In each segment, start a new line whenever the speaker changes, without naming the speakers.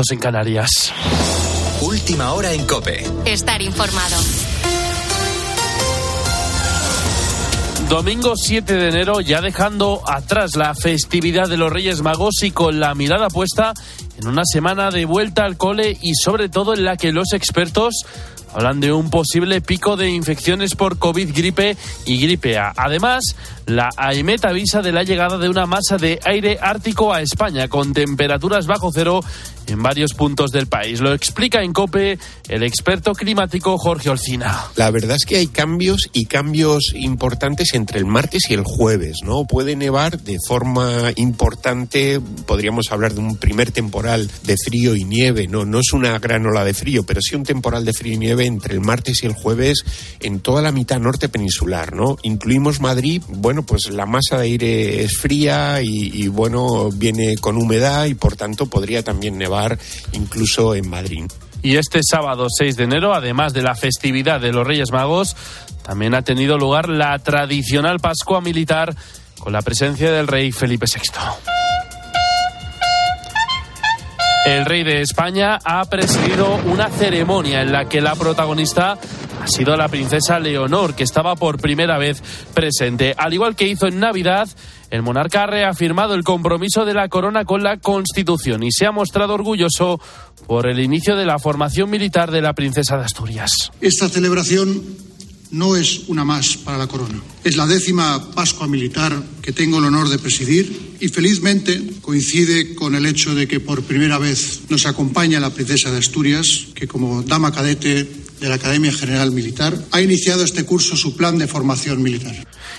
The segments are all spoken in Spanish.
puestos en Canarias.
Última hora en Cope.
Estar informado.
Domingo 7 de enero, ya dejando atrás la festividad de los Reyes Magos y con la mirada puesta en una semana de vuelta al cole y sobre todo en la que los expertos hablan de un posible pico de infecciones por COVID, gripe y gripe A. Además, la AEMET avisa de la llegada de una masa de aire ártico a España con temperaturas bajo cero en varios puntos del país. Lo explica en COPE el experto climático Jorge Olcina.
La verdad es que hay cambios y cambios importantes entre el martes y el jueves, ¿no? Puede nevar de forma importante, podríamos hablar de un primer temporal de frío y nieve, no, no es una gran ola de frío, pero sí un temporal de frío y nieve entre el martes y el jueves en toda la mitad norte peninsular, ¿no? Incluimos Madrid, bueno, pues la masa de aire es fría y, y bueno, viene con humedad y por tanto podría también nevar incluso en Madrid.
Y este sábado 6 de enero, además de la festividad de los Reyes Magos, también ha tenido lugar la tradicional Pascua Militar con la presencia del rey Felipe VI. El rey de España ha presidido una ceremonia en la que la protagonista ha sido la princesa Leonor, que estaba por primera vez presente. Al igual que hizo en Navidad, el monarca ha reafirmado el compromiso de la corona con la Constitución y se ha mostrado orgulloso por el inicio de la formación militar de la princesa de Asturias.
Esta celebración no es una más para la corona. Es la décima Pascua Militar que tengo el honor de presidir y felizmente coincide con el hecho de que por primera vez nos acompaña la princesa de Asturias, que como dama cadete de la Academia General Militar ha iniciado este curso su plan de formación militar.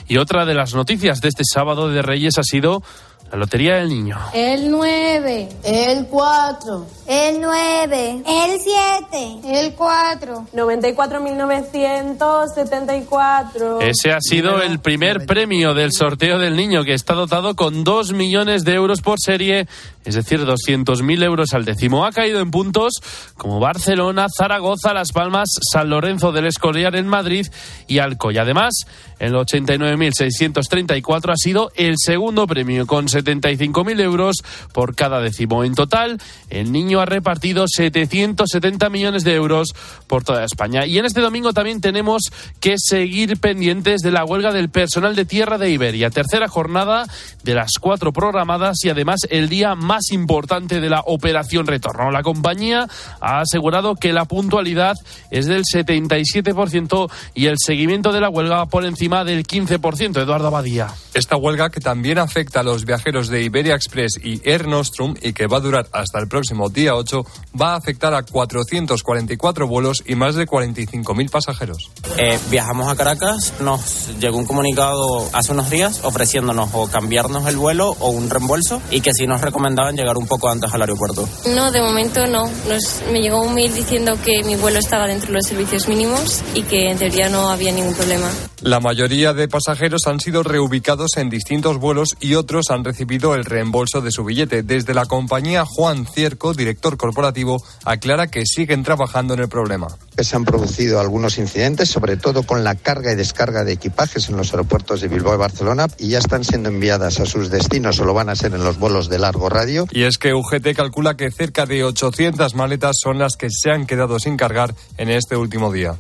Y otra de las noticias de este sábado de Reyes ha sido la Lotería del Niño.
El 9, el 4,
el 9,
el 7, el 4,
94.974.
Ese ha sido el primer premio del sorteo del niño que está dotado con 2 millones de euros por serie, es decir, 200.000 euros al décimo. Ha caído en puntos como Barcelona, Zaragoza, Las Palmas, San Lorenzo del Escorial en Madrid y Alcoy. Además, el 89.634 ha sido el segundo premio con 75.000 euros por cada décimo. En total, el niño ha repartido 770 millones de euros por toda España. Y en este domingo también tenemos que seguir pendientes de la huelga del personal de tierra de Iberia. Tercera jornada de las cuatro programadas y además el día más importante de la operación retorno. La compañía ha asegurado que la puntualidad es del 77% y el seguimiento de la huelga por encima del 15%. Eduardo Abadía.
Esta huelga que también afecta a los viajeros de Iberia Express y Air Nostrum y que va a durar hasta el próximo día 8 va a afectar a 444 vuelos y más de 45.000 pasajeros.
Eh, viajamos a Caracas, nos llegó un comunicado hace unos días ofreciéndonos o cambiarnos el vuelo o un reembolso y que sí nos recomendaban llegar un poco antes al aeropuerto.
No, de momento no. Nos, me llegó un mail diciendo que mi vuelo estaba dentro de los servicios mínimos y que en teoría no había ningún problema.
La mayoría de pasajeros han sido reubicados en distintos vuelos y otros han recibido el reembolso de su billete. Desde la compañía Juan Cierco, director corporativo, aclara que siguen trabajando en el problema.
Se han producido algunos incidentes, sobre todo con la carga y descarga de equipajes en los aeropuertos de Bilbao y Barcelona, y ya están siendo enviadas a sus destinos o lo van a ser en los vuelos de largo radio.
Y es que UGT calcula que cerca de 800 maletas son las que se han quedado sin cargar en este último día.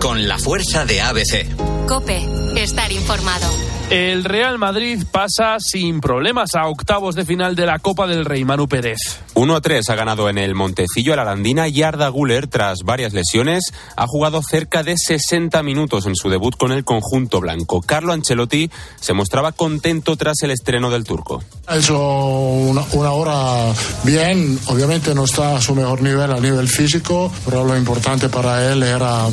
Con la fuerza de ABC.
Cope, estar informado.
El Real Madrid pasa sin problemas a octavos de final de la Copa del Rey, Manu Pérez.
1-3 ha ganado en el Montecillo a la Arandina y Arda Guller, tras varias lesiones, ha jugado cerca de 60 minutos en su debut con el conjunto blanco. Carlo Ancelotti se mostraba contento tras el estreno del turco.
Ha hecho una, una hora bien, obviamente no está a su mejor nivel a nivel físico, pero lo importante para él era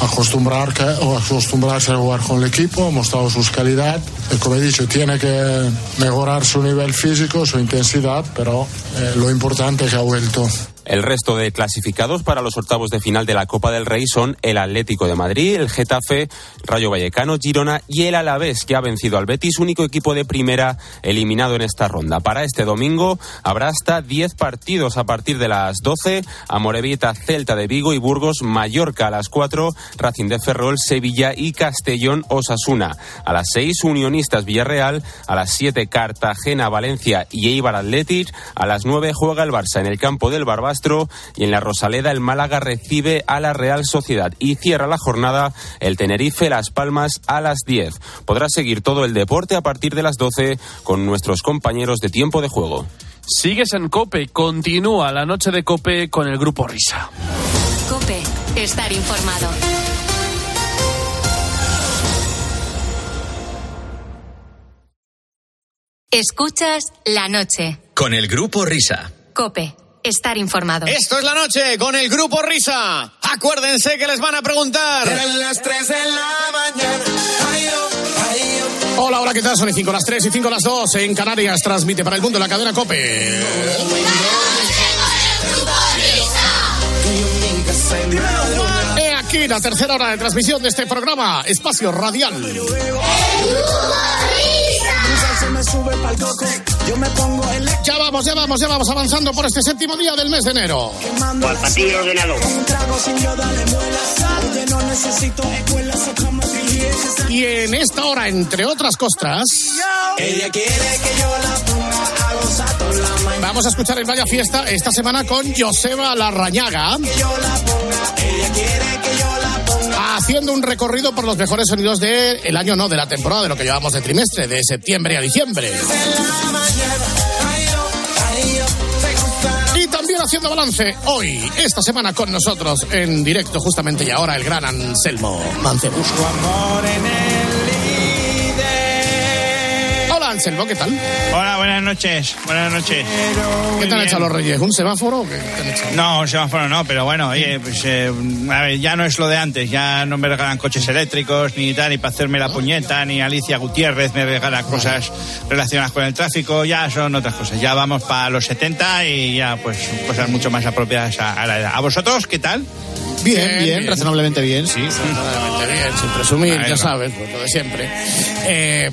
acostumbrar o acostumbrarse a jugar con el equipo, ha mostrado sus calidades. Y como he dicho, tiene que mejorar su nivel físico, su intensidad, pero eh, lo importante es que ha vuelto.
El resto de clasificados para los octavos de final de la Copa del Rey son el Atlético de Madrid, el Getafe, Rayo Vallecano, Girona y el Alavés, que ha vencido al Betis, único equipo de primera eliminado en esta ronda. Para este domingo habrá hasta 10 partidos a partir de las 12, Amorebieta, Celta de Vigo y Burgos, Mallorca a las 4, Racing de Ferrol, Sevilla y Castellón, Osasuna. A las 6, Unionistas Villarreal, a las 7, Cartagena, Valencia y Eibar Athletic, a las 9 juega el Barça en el campo del Barbas Castro y en la Rosaleda el Málaga recibe a la Real Sociedad y cierra la jornada el Tenerife Las Palmas a las 10. Podrás seguir todo el deporte a partir de las 12 con nuestros compañeros de tiempo de juego.
Sigues en Cope, continúa la noche de Cope con el grupo Risa.
Cope, estar informado. Escuchas la noche.
Con el grupo Risa.
Cope, estar informado.
Esto es la noche con el grupo Risa. Acuérdense que les van a preguntar.
Eran las 3 de la mañana. Ay, oh, ay, oh.
Hola, hola, ¿qué tal? Son las 5 las 3 y 5 las 2 en Canarias. Transmite para el mundo la cadena Cope. He aquí la tercera hora de transmisión de este programa, Espacio Radial. Ya vamos, ya vamos, ya vamos avanzando por este séptimo día del mes de enero.
Al patillo ordenado.
Y en esta hora, entre otras cosas,
Ella quiere que yo la ponga a gozar toda la mañana.
vamos a escuchar en Vaya Fiesta esta semana con Joseba Larrañaga.
Que yo la ponga. Ella quiere que yo la ponga.
Haciendo un recorrido por los mejores sonidos del año, no, de la temporada, de lo que llevamos de trimestre, de septiembre a diciembre. Y también haciendo balance hoy, esta semana con nosotros en directo, justamente y ahora, el gran Anselmo Mancebo.
Amor en
Anselmo, ¿qué tal?
Hola, buenas noches. Buenas noches.
¿Qué te han hecho los reyes? ¿Un semáforo? o ¿Qué te han hecho?
No, un semáforo no, pero bueno, oye, pues eh, a ver, ya no es lo de antes, ya no me regalan coches eléctricos ni tal, ni para hacerme la puñeta, ni Alicia Gutiérrez me regala cosas relacionadas con el tráfico, ya son otras cosas. Ya vamos para los 70 y ya pues cosas mucho más apropiadas a, a la edad. ¿A vosotros qué tal?
Bien, bien, razonablemente bien, sí.
Razonablemente bien, sin presumir, ya sabes, pues lo de siempre. Eh,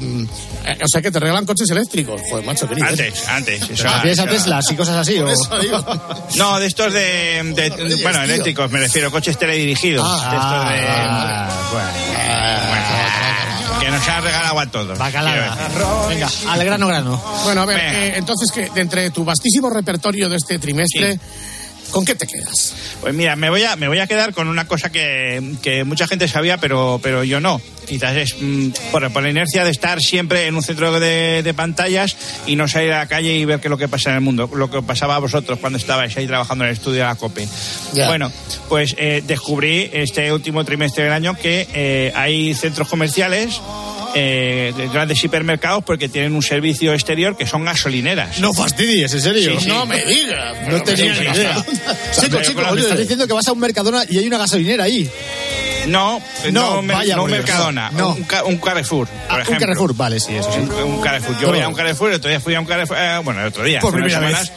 eh, o sea que te regalan coches eléctricos. Joder, macho, nivel.
Antes, antes. eso-
¿Tienes a Teslas y cosas así? o-.
No, de estos de, de- bueno,
tío.
eléctricos, me refiero, coches teledirigidos. de estos de,
Ah,
que nos han regalado a todos.
Bacalada. Venga, al grano grano.
Bueno, a ver, eh, entonces, que de entre tu vastísimo repertorio de este trimestre, ¿con qué te quedas?
Pues mira, me voy a, me voy a quedar con una cosa que, que mucha gente sabía, pero, pero yo no. Quizás es mm, por, por la inercia de estar siempre en un centro de, de pantallas y no salir a la calle y ver qué es lo que pasa en el mundo, lo que pasaba a vosotros cuando estabais ahí trabajando en el estudio de la COPE. Bueno, pues eh, descubrí este último trimestre del año que eh, hay centros comerciales. Eh, grandes hipermercados porque tienen un servicio exterior que son gasolineras.
No fastidies, ¿en serio?
Sí, sí.
No me digas.
No tenía ni idea. Chico, chico, oye, estás diciendo que vas a un Mercadona y hay una gasolinera ahí.
No, no,
No, vaya
no Mercadona,
no.
Un, ca- un Carrefour, por
Ah, un
ejemplo.
Carrefour, vale, sí, eso sí.
Un, un Carrefour. Yo voy a un Carrefour, el otro día fui a un Carrefour, eh, bueno, el otro día,
Por
hace unas
primera
semanas,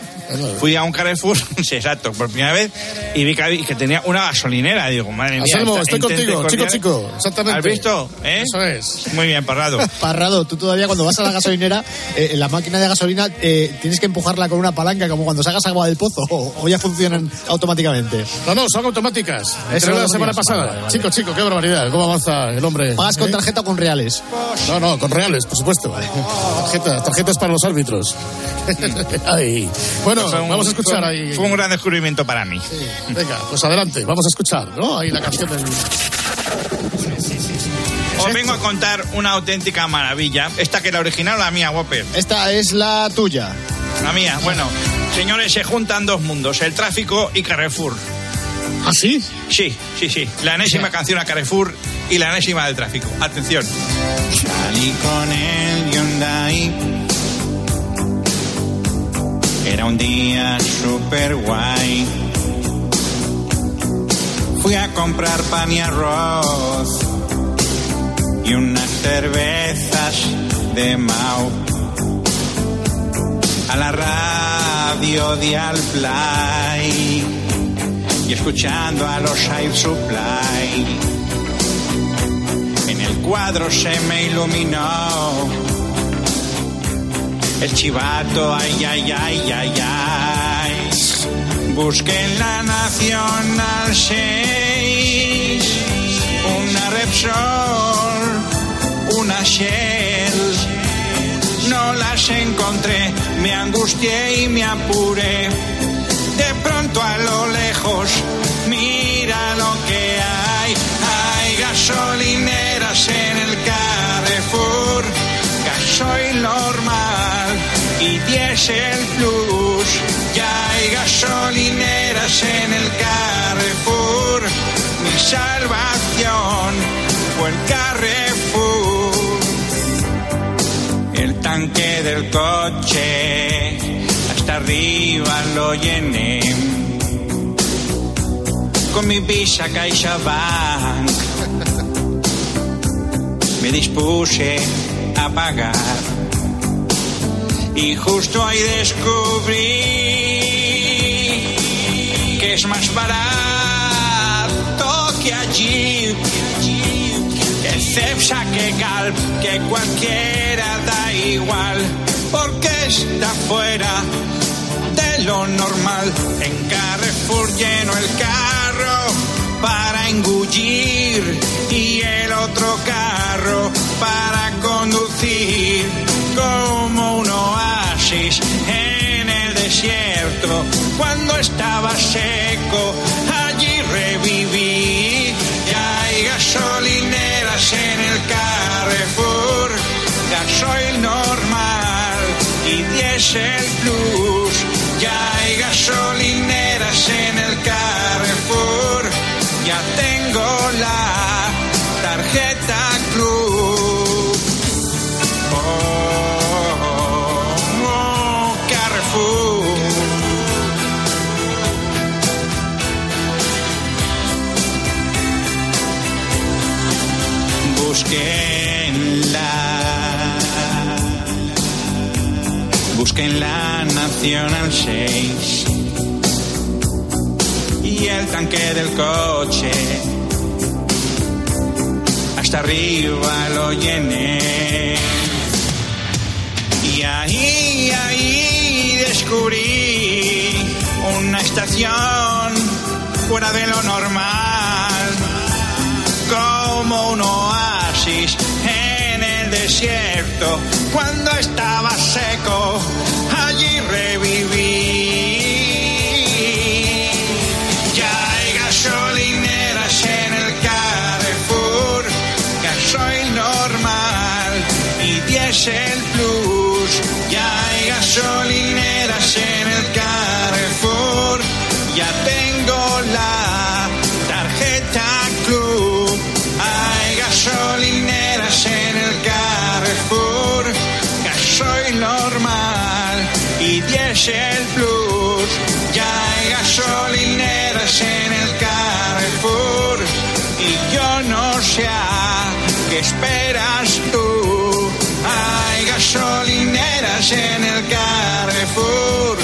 fui a un Carrefour, sí, exacto, por primera vez, y vi que, tenía una gasolinera. Digo, madre mía.
Anselmo, estoy contigo, chico,
cordial.
chico, exactamente.
¿Has visto? ¿Eh?
Eso es.
Muy bien, Parrado.
Parrado, tú todavía cuando vas a la gasolinera, eh, en la máquina de gasolina, eh, tienes que empujarla con una palanca como cuando sacas agua del pozo o, o ya funcionan automáticamente.
No, no, son automáticas.
Eso
la semana pasada.
Vale, vale.
Chico, chico, qué barbaridad. ¿Cómo avanza el hombre?
¿Pagas con
¿Eh?
tarjeta o con reales?
No, no, con reales, por supuesto. Tarjetas, tarjetas para los árbitros. Ay. Bueno,
Fue un-
vamos a escuchar
fue,
ahí.
Fue un gran descubrimiento para mí.
Venga, pues adelante, vamos a escuchar, ¿no? Ahí la canción del.
Os vengo a contar una auténtica maravilla. Esta que la original o la mía, Whopper.
Esta es la tuya.
La mía, bueno. Señores, se juntan dos mundos, el tráfico y Carrefour.
¿Ah, sí?
Sí, sí, sí. La enésima canción a Carrefour y la enésima del tráfico. Atención.
Salí con el Hyundai. Era un día super guay. Fui a comprar pan y arroz y unas cervezas de Mau. A la radio de Alplay y escuchando a los Air Supply. En el cuadro se me iluminó el chivato, ay, ay, ay, ay, ay. Busqué en la Nacional 6 una Repsol, una Shell. No las encontré, me angustié y me apuré.
De pronto a lo lejos, mira lo que hay. Hay gasolineras diésel plus. Ya hay gasolineras en el Carrefour, mi salvación fue el Carrefour. El tanque del coche hasta arriba lo llené con mi visa CaixaBank. Me dispuse a pagar y justo ahí descubrí que es más barato que allí. Que Cepsa, que Galp, que cualquiera da igual, porque está fuera de lo normal. En Carrefour lleno el carro para engullir y el otro carro para conducir como un oasis en el desierto. Cuando estaba seco, allí reviví. Ya hay gasolineras en el Carrefour, gasoil normal y diésel Nacional 6 y el tanque del coche. Hasta arriba lo llené. Y ahí, ahí descubrí una estación fuera de lo normal, como un oasis en el desierto. Cuando estaba seco, allí reviví. Esperas tú. Hay gasolineras en el Carrefour,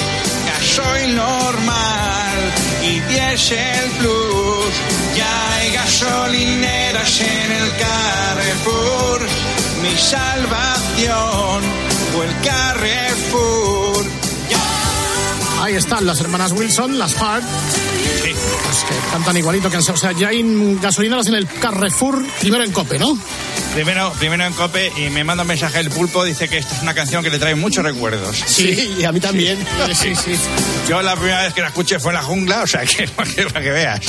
gasoil normal y diésel plus. Ya hay gasolineras en el Carrefour, mi salvación fue el Carrefour.
Ahí están las hermanas Wilson, las Hart. Pues que cantan igualito que... O sea, ya hay gasolineras en el Carrefour, primero en Cope, ¿no?
Primero, primero en Cope y me manda un mensaje el pulpo, dice que esta es una canción que le trae muchos recuerdos.
Sí, y a mí también.
Sí, sí.
Yo la primera vez que la escuché fue en la jungla, o sea que para que, para que veas.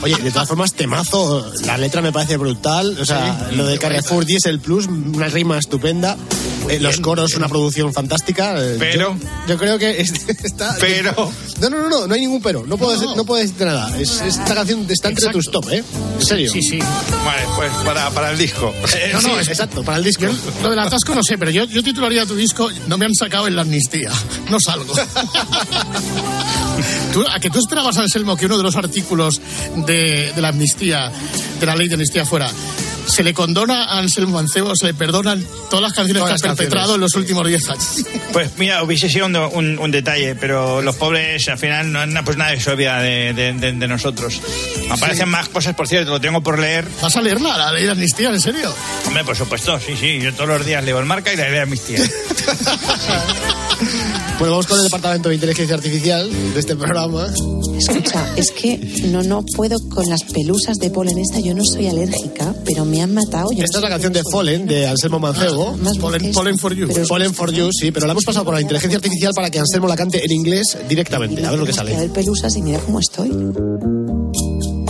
Oye, de todas formas, temazo. La letra me parece brutal. O sea, lo de Carrefour Diesel Plus, una rima estupenda. Eh, los coros, una producción fantástica. Eh,
Pero-
Yo, yo creo que es- está.
Pero-
No, no, no, no, no hay ningún pero. No puedo, decir, no puedo decirte nada. Es, esta canción está entre tus top, ¿eh? En serio.
Sí, sí.
Vale, pues para, para el disco.
No, no,
Sí,
es-
exacto, para el disco.
Yo lo del atasco no sé, pero yo, yo titularía tu disco No me han sacado en la amnistía. No salgo. ¿Tú- ¿A que tú esperabas, Anselmo, que uno de los artículos de, de la amnistía, de la ley de amnistía fuera se le condona a Anselmo Mancebo, se le perdonan todas las canciones
Todas
que ha perpetrado en los últimos 10 años?
Pues mira, hubiese sido un, un- un detalle, pero los pobres al final no, no, pues nadie se olvida de, de- de- de nosotros. Me aparecen más cosas, por cierto, lo tengo por leer.
¿Vas a leerla, la ley de amnistía, en serio?
Hombre, por supuesto, sí, sí, yo todos los días leo el marca y la leo a mis tías.
Bueno, vamos con el departamento de inteligencia artificial de este programa.
Escucha, es que no, no puedo con las pelusas de polen esta. Yo no soy alérgica, pero me han matado. Yo
Esta es la canción de Fallen, de Anselmo Mancebo.
Polen, Polen for you.
Fallen for you, sí, pero la hemos pasado por la inteligencia artificial para que Anselmo la cante en inglés directamente. A ver lo que
A
sale.
ver pelusas y mira cómo estoy.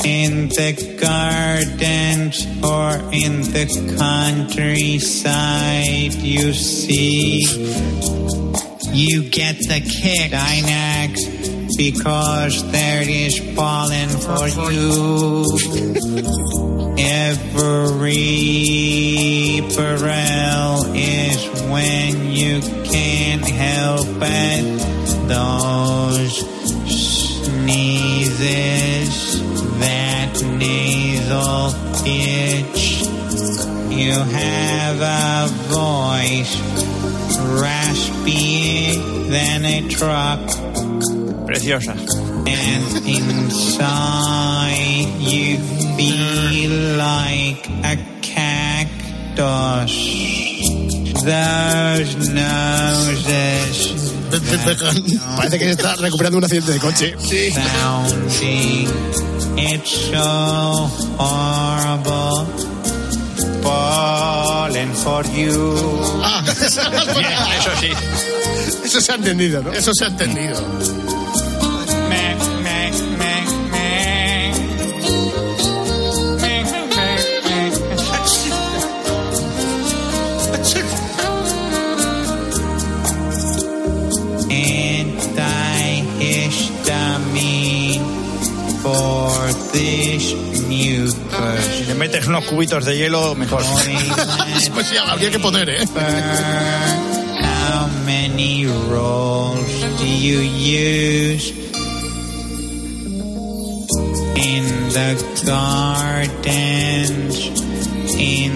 In the gardens or in the countryside, you see, you get the kick, Dynax, because there is pollen for you. Every Burrell is when you can't help it. Those sneezes, that nasal itch. You have a voice raspy than a truck.
Preciosa.
And inside you feel like a cactus. Those noses
Parece que se está recuperando un accidente de coche. Sí.
sounding. It's so horrible. Falling for you.
Ah,
eso sí.
Eso se ha entendido, ¿no?
Eso se ha entendido.
Metes unos cubitos de hielo, mejor.
Pues ya habría que poner, ¿eh?
How many rolls do you use in the gardens? The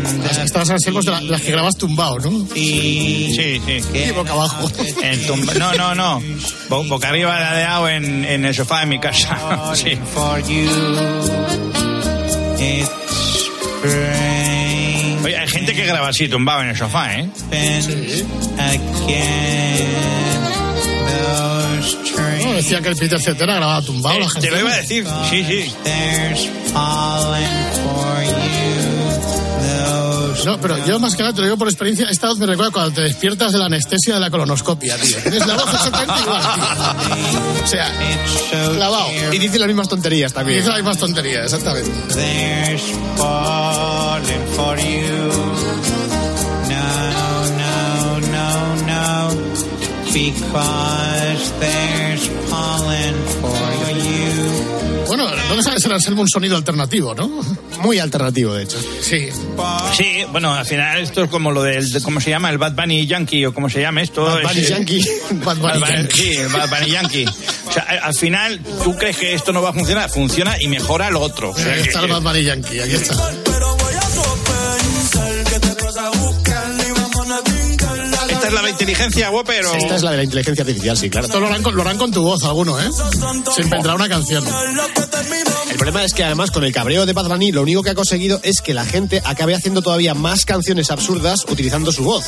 estas Anselmo, son las, las que grabas tumbado, ¿no?
Sí, sí.
Y boca abajo.
En tumba- No, no, no. Bo- boca arriba ladeado en, en el sofá de mi casa. Sí. Oye, hay gente que graba así tumbado en el sofá, ¿eh?
No, decía que el Peter Cetera grababa tumbado la gente.
Te lo iba a decir. Sí, sí.
No, pero yo más que nada te lo digo por experiencia, esta voz me recuerda cuando te despiertas de la anestesia de la colonoscopia, tío. Tienes la voz exactamente igual, tío. O sea, clavado.
Y dice las mismas tonterías
Y
también.
dice la misma tontería, exactamente.
There's pollen for you. No, no, no, no. Because there's pollen.
De ser Anselmo un sonido alternativo, ¿no?
Muy alternativo, de hecho.
Sí.
Sí, bueno, al final esto es como lo del, de- ¿cómo se llama? El Bad Bunny Yankee o cómo se llama esto.
Bad Bunny
Es-
Yankee.
Bad Bunny
Bad Bunny-
Yankee.
Sí, el Bad Bunny Yankee. O sea, al final, ¿tú crees que esto no va a funcionar? Funciona y mejora lo otro. O sea,
Aquí
que-
está el Bad Bunny Yankee, aquí está.
¿Esta es la de inteligencia, Whopper? o-
Esta es la de la inteligencia artificial, sí, claro.
Esto lo harán, con, lo harán con tu voz alguno, ¿eh? Se inventará una canción.
El problema es que además con el cabreo de Bad Bunny lo único que ha conseguido es que la gente acabe haciendo todavía más canciones absurdas utilizando su voz.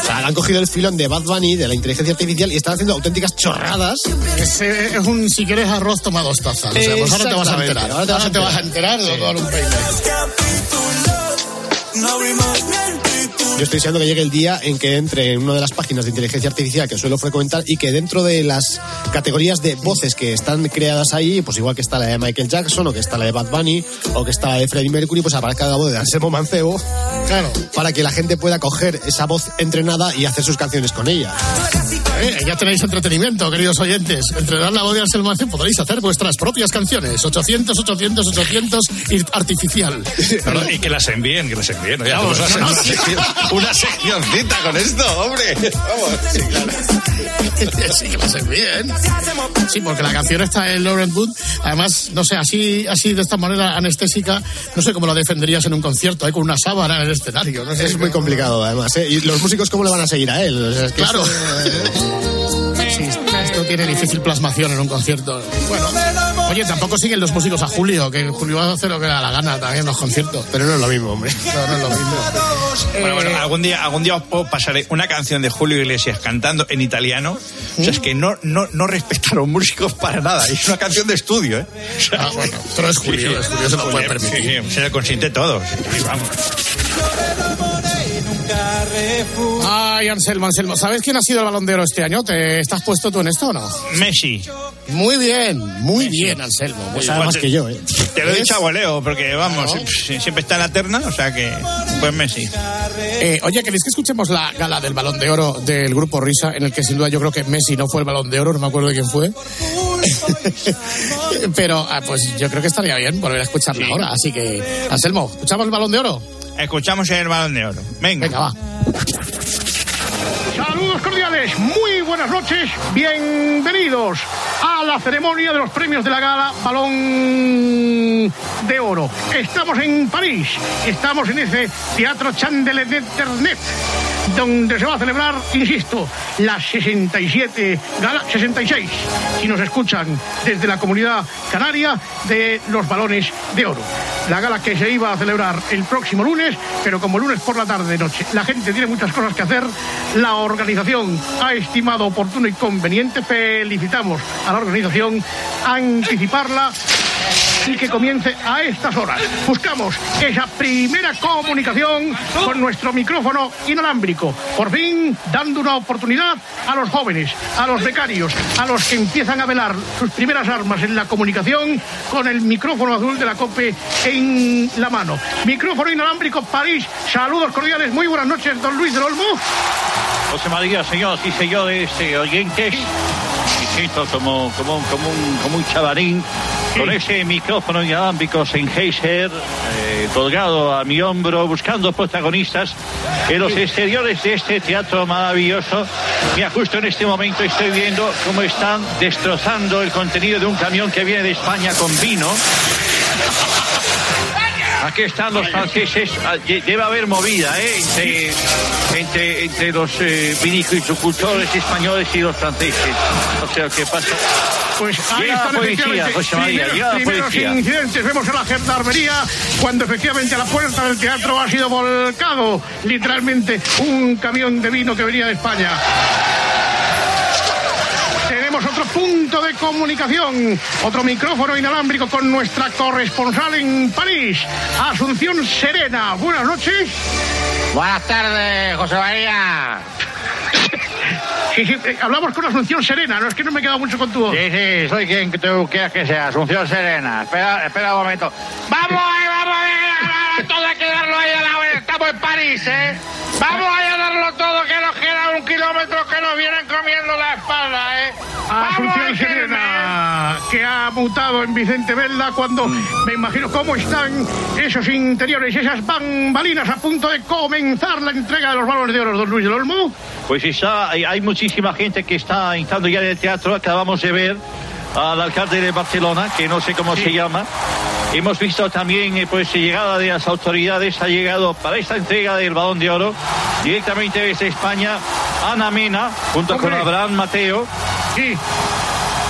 O sea, han cogido el filón de Bad Bunny, de la inteligencia artificial, y están haciendo auténticas chorradas.
Ese es un, si quieres arroz, toma dos tazas. O sea, pues ahora te vas a enterar.
Ahora te vas
te vas a
enterar.
de que vale un peine.
Yo estoy deseando que llegue el día en que entre en una de las páginas de inteligencia artificial que suelo frecuentar y que dentro de las categorías de voces que están creadas ahí, pues igual que está la de Michael Jackson o que está la de Bad Bunny o que está la de Freddie Mercury, pues aparezca la voz de Anselmo Mancebo.
Claro.
Para que la gente pueda coger esa voz entrenada y hacer sus canciones con ella.
Eh, ya tenéis entretenimiento, queridos oyentes. Entrenar la voz de Anselmo Mancebo podréis hacer vuestras propias canciones. 800, 800, 800 y artificial.
Claro, y que las envíen, que las envíen. Oye,
Vamos, no,
una,
no, sí.
sección, una seccioncita con esto, hombre. Vamos.
sí, que lo sé bien. Sí, porque la canción está en Lauren Wood. Además, no sé, así, así de esta manera anestésica, no sé cómo la defenderías en un concierto, ¿eh? con una sábana en el escenario. No sé,
Es muy complicado además, ¿eh? Y los músicos, ¿cómo le van a seguir a él? O sea, es que
Claro. Sí, tiene difícil plasmación en un concierto. Bueno,
Oye, tampoco siguen los músicos a Julio, que Julio va a hacer lo que le da la gana también en los conciertos.
Pero no es lo mismo, hombre.
No, no es lo mismo.
Bueno, bueno, algún día, algún día os puedo pasar una canción de Julio Iglesias cantando en italiano. O sea, es que no, no, no respeta a los músicos para nada. Es una canción de estudio, ¿eh? O sea,
Ah, bueno, pero es Julio, es Julio, se lo puede permitir.
Sí, sí, se lo consiente todo. Sí, vamos.
Ay, Anselmo, Anselmo, ¿sabes quién ha sido el balón de oro este año? ¿Te estás puesto tú en esto o no?
Messi.
Muy bien, muy bien, Anselmo. Muy
Pues más que yo, ¿eh?
Te lo he dicho a voleo, porque vamos,
Claro.
siempre está en la terna, o sea que, pues Messi.
Eh, oye, ¿queréis que escuchemos la gala del balón de oro del grupo Risa, en el que sin duda yo creo que Messi no fue el balón de oro, no me acuerdo de quién fue? Pero ah, pues yo creo que estaría bien volver a escucharla ahora. Así que, Anselmo, ¿escuchamos el balón de oro?
Escuchamos el balón de oro. Venga.
Venga, va.
Saludos cordiales, muy buenas noches, bienvenidos a la ceremonia de los premios de la gala Balón de Oro. Estamos en París, estamos en ese Teatro Chandelier d'Internet, donde se va a celebrar, insisto, la 67 gala, 66, si nos escuchan desde la comunidad canaria de los balones de oro. La gala que se iba a celebrar el próximo lunes, pero como lunes por la tarde noche, la gente tiene muchas cosas que hacer, la organización ha estimado oportuno y conveniente, felicitamos a la organización, anticiparla y que comience a estas horas. Buscamos esa primera comunicación con nuestro micrófono inalámbrico. Por fin, dando una oportunidad a los jóvenes, a los becarios, a los que empiezan a velar sus primeras armas en la comunicación con el micrófono azul de la COPE en la mano. Micrófono inalámbrico París. Saludos cordiales. Muy buenas noches, don Luis del Olmo.
José María, señoras y señores eh, oyentes, me siento como, como, como, un, como un chavarín con ese micrófono inalámbrico Sennheiser eh, colgado a mi hombro, buscando protagonistas en los exteriores de este teatro maravilloso. Mira, justo en este momento estoy viendo cómo están destrozando el contenido de un camión que viene de España con vino. Aquí están los franceses. Ah, Debe haber movida ¿eh? entre, entre, entre los eh, vinicultores españoles y los franceses. O sea, ¿qué pasa?
Pues ahí
Llega la policía, José María,
primeros,
la policía.
incidentes. Vemos a la gendarmería cuando efectivamente la puerta del teatro ha sido volcado. Literalmente un camión de vino que venía de España. Punto de comunicación, otro micrófono inalámbrico con nuestra corresponsal en París, Asunción Serena. Buenas noches.
Buenas tardes, José María.
Sí, sí, eh, hablamos con Asunción Serena, no es que no me he quedado mucho con tu voz.
Sí, sí, soy quien tú quieras que sea, Asunción Serena. Espera, espera un momento. ¡Vamos ahí, vamos ahí! Todo hay que darlo ahí a la. Estamos en París, ¿eh? Vamos ahí a darlo todo, que nos queda un kilómetro que nos vienen comiendo la espalda, ¿eh?
Asunción
ahí,
Serena, que ha mutado en Vicente Velda cuando me imagino cómo están esos interiores, esas bambalinas a punto de comenzar la entrega de los balones de oro, don Luis del Olmo.
Pues está, hay, hay muchísima gente que está entrando ya en el teatro. Acabamos de ver al alcalde de Barcelona, que no sé cómo se llama. Hemos visto también eh, pues llegada de las autoridades, ha llegado para esta entrega del Balón de Oro directamente desde España Ana Mena junto con. Abraham Mateo.
Sí.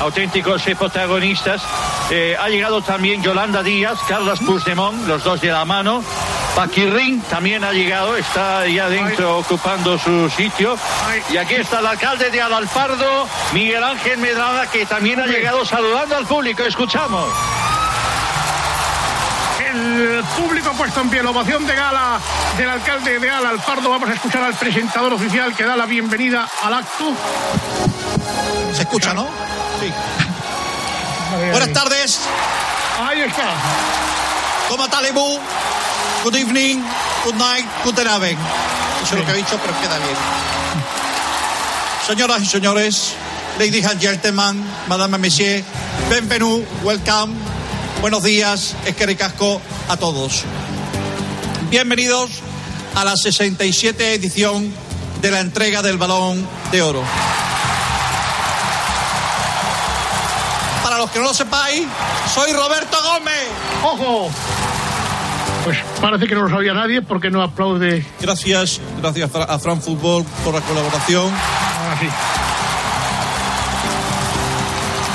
Auténticos eh, protagonistas. Eh, ha llegado también Yolanda Díaz, Carlos Puigdemont, los dos de la mano. Paquirrín también ha llegado, está ya dentro ocupando su sitio. Y aquí está el alcalde de Alalpardo, Miguel Ángel Medrada, que también ha llegado saludando al público. Escuchamos.
El público puesto en pie la ovación de gala del alcalde de Al Alfardo. Vamos a escuchar al presentador oficial que da la bienvenida al acto.
¿Se escucha, no? Sí. Buenas tardes.
Ahí está.
¿Cómo talibú? Good evening, good night, good evening. Eso es lo que he dicho, pero queda bien. Señoras y señores, ladies and gentlemen, madame, monsieur, bienvenue, welcome, buenos días, es que ricasco a todos. Bienvenidos a la 67 edición de la entrega del Balón de Oro. Para los que no lo sepáis, soy Roberto Gómez.
¡Ojo! Pues parece que no lo sabía nadie porque no aplaude.
Gracias, gracias a Fran Fútbol por la colaboración.
Ahora sí.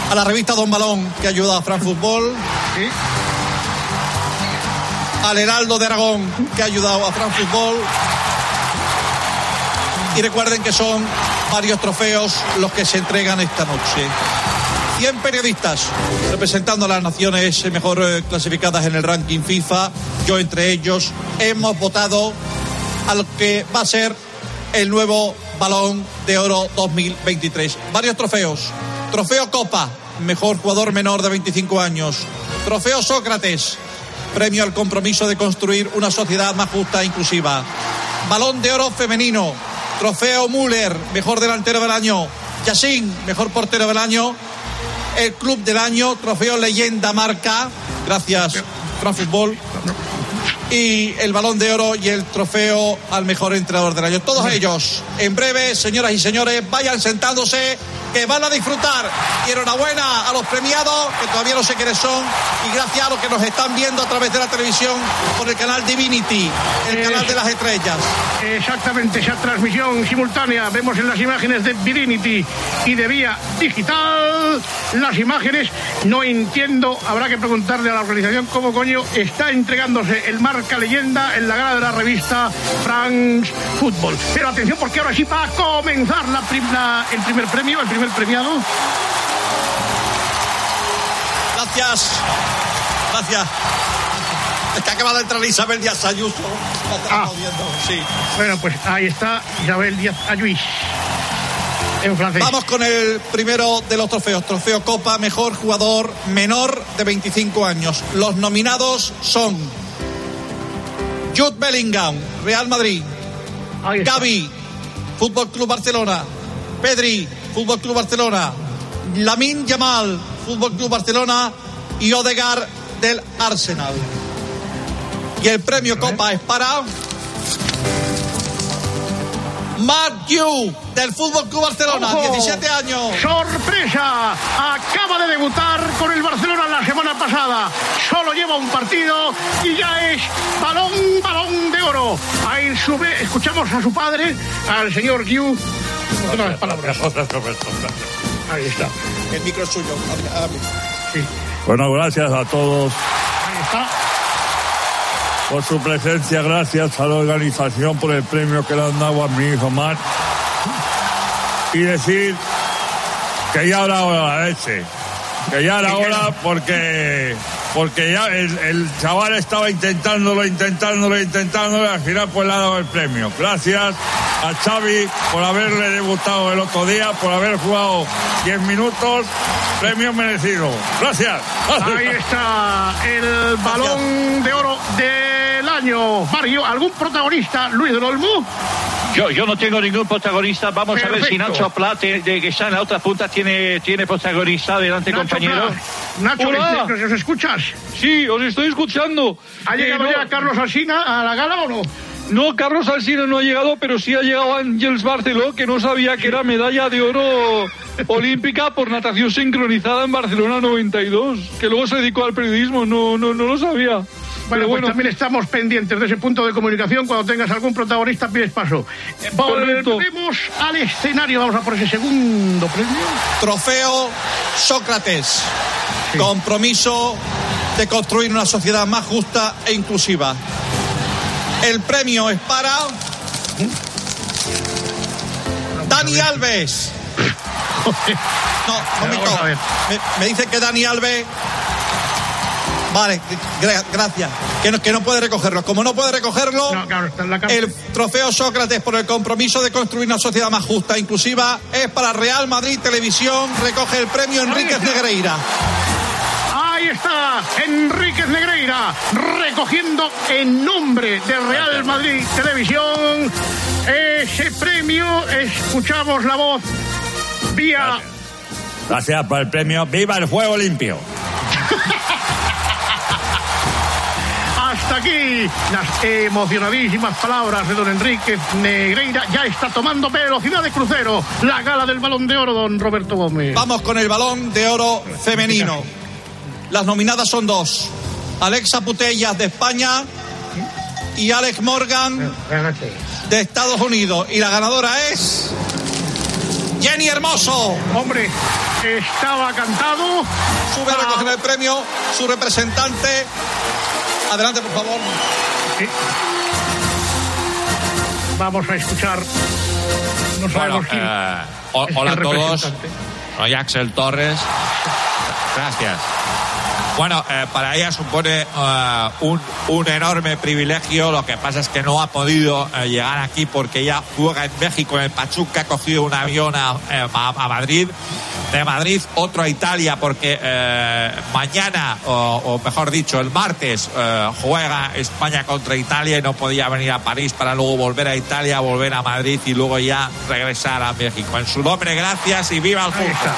a la revista Don Balón que ha ayudado a Fran Fútbol, al Heraldo de Aragón que ha ayudado a Fran Fútbol. Y recuerden que son varios trofeos los que se entregan esta noche. 100 periodistas representando a las naciones mejor eh, clasificadas en el ranking FIFA. Yo entre ellos hemos votado a lo que va a ser el nuevo Balón de Oro 2023. Varios trofeos. Trofeo Copa, mejor jugador menor de 25 años. Trofeo Sócrates, premio al compromiso de construir una sociedad más justa e inclusiva. Balón de Oro femenino. Trofeo Müller, mejor delantero del año. Yassin, mejor portero del año. El club del año, trofeo leyenda marca. Gracias, Fútbol. Y el balón de oro y el trofeo al mejor entrenador del año. Todos ellos, en breve, señoras y señores, vayan sentándose, que van a disfrutar. Y enhorabuena a los premiados, que todavía no sé quiénes son. Y gracias a los que nos están viendo a través de la televisión por el canal Divinity, el canal de las estrellas.
Exactamente, esa transmisión simultánea. Vemos en las imágenes de Divinity y de vía digital las imágenes. No entiendo, habrá que preguntarle a la organización cómo coño está entregándose el marca leyenda en la gala de la revista France Football. Pero atención, porque ahora sí va a comenzar la prim- la- el primer premio, el primer premiado.
Gracias. Gracias. Es que acaba de entrar Isabel Díaz Ayuso. La viendo, Sí.
Bueno, pues ahí está Isabel Díaz Ayuís. En francés.
Vamos con el primero de los trofeos. Trofeo Copa, mejor jugador menor de 25 años. Los nominados son Jude Bellingham, Real Madrid. Gaby, Fútbol Club Barcelona. Pedri, Fútbol Club Barcelona. Lamin Yamal, Fútbol Club Barcelona. Y Odegar del Arsenal. Y el premio Copa es para Mark Yu del Fútbol Club Barcelona,
¡Ojo!
17 años.
¡Sorpresa! Acaba de debutar con el Barcelona la semana pasada. Solo lleva un partido y ya es balón, balón de oro. Ahí sube, escuchamos a su padre, al señor Yu. Unas palabras. Ahí está.
El micro es suyo. hable.
Bueno, gracias a todos
Ahí está.
por su presencia, gracias a la organización por el premio que le han dado a mi hijo Mar. Y decir que ya era hora ese, que ya era hora porque, porque ya el, el chaval estaba intentándolo, intentándolo, intentándolo y al final pues le ha dado el premio. Gracias a Xavi por haberle debutado el otro día, por haber jugado 10 minutos, premio merecido. Gracias.
Ahí está el balón de oro del año. Mario, ¿algún protagonista? Luis del Olmo.
Yo, yo no tengo ningún protagonista. Vamos a ver si. Nacho Plat, de, de que está en la otra punta, tiene, tiene protagonista. Adelante,
Nacho
compañero.
Nacho,
Hola.
¿nos nos escuchas?
Sí, os estoy escuchando.
¿Ha llegado
Eh, no-
ya Carlos Alsina a la gala o no?
No, Carlos Alsina no ha llegado, pero sí ha llegado Ángels Barceló, que no sabía que era medalla de oro olímpica por natación sincronizada en Barcelona 92, que luego se dedicó al periodismo, no, no, no lo sabía.
Bueno,
Pero
pues también estamos pendientes de ese punto de comunicación. Cuando tengas algún protagonista, pides paso. Eh, Volvemos al escenario. Vamos a por ese segundo premio.
Trofeo Sócrates. Compromiso de construir una sociedad más justa e inclusiva. El premio es para Dani Alves. No, momento. Me, me dice que Dani Alves. Vale, gra- gracias. Que no, que no puede recogerlo. Como no puede recogerlo, el trofeo Sócrates por el compromiso de construir una sociedad más justa e inclusiva es para Real Madrid Televisión. Recoge el premio Enríquez Negreira.
Ahí está Enríquez Negreira recogiendo en nombre de Real Madrid Televisión ese premio. Escuchamos la voz vía.
Gracias por el premio. ¡Viva el juego limpio!
Hasta aquí las emocionadísimas palabras de don Enrique Negreira. Ya está tomando velocidad de crucero la gala del balón de oro, don Roberto Gómez.
Vamos con el balón de oro femenino. Las nominadas son dos. Alexa Putellas de España y Alex Morgan de Estados Unidos. Y la ganadora es Jenny Hermoso.
Hombre, estaba cantado.
Sube a recoger el premio su representante. Adelante, por favor.
Vamos a escuchar. No
Bueno,
sabemos quién
eh, hola a todos. Soy Axel Torres. Gracias. Bueno, eh, para ella supone eh, un, un enorme privilegio. Lo que pasa es que no ha podido eh, llegar aquí porque ella juega en México, en el Pachuca, ha cogido un avión a, a- a Madrid. De Madrid, otro a Italia, porque eh, mañana, o, o mejor dicho, el martes, eh, juega España contra Italia y no podía venir a París para luego volver a Italia, volver a Madrid y luego ya regresar a México. En su nombre, gracias y viva el fútbol.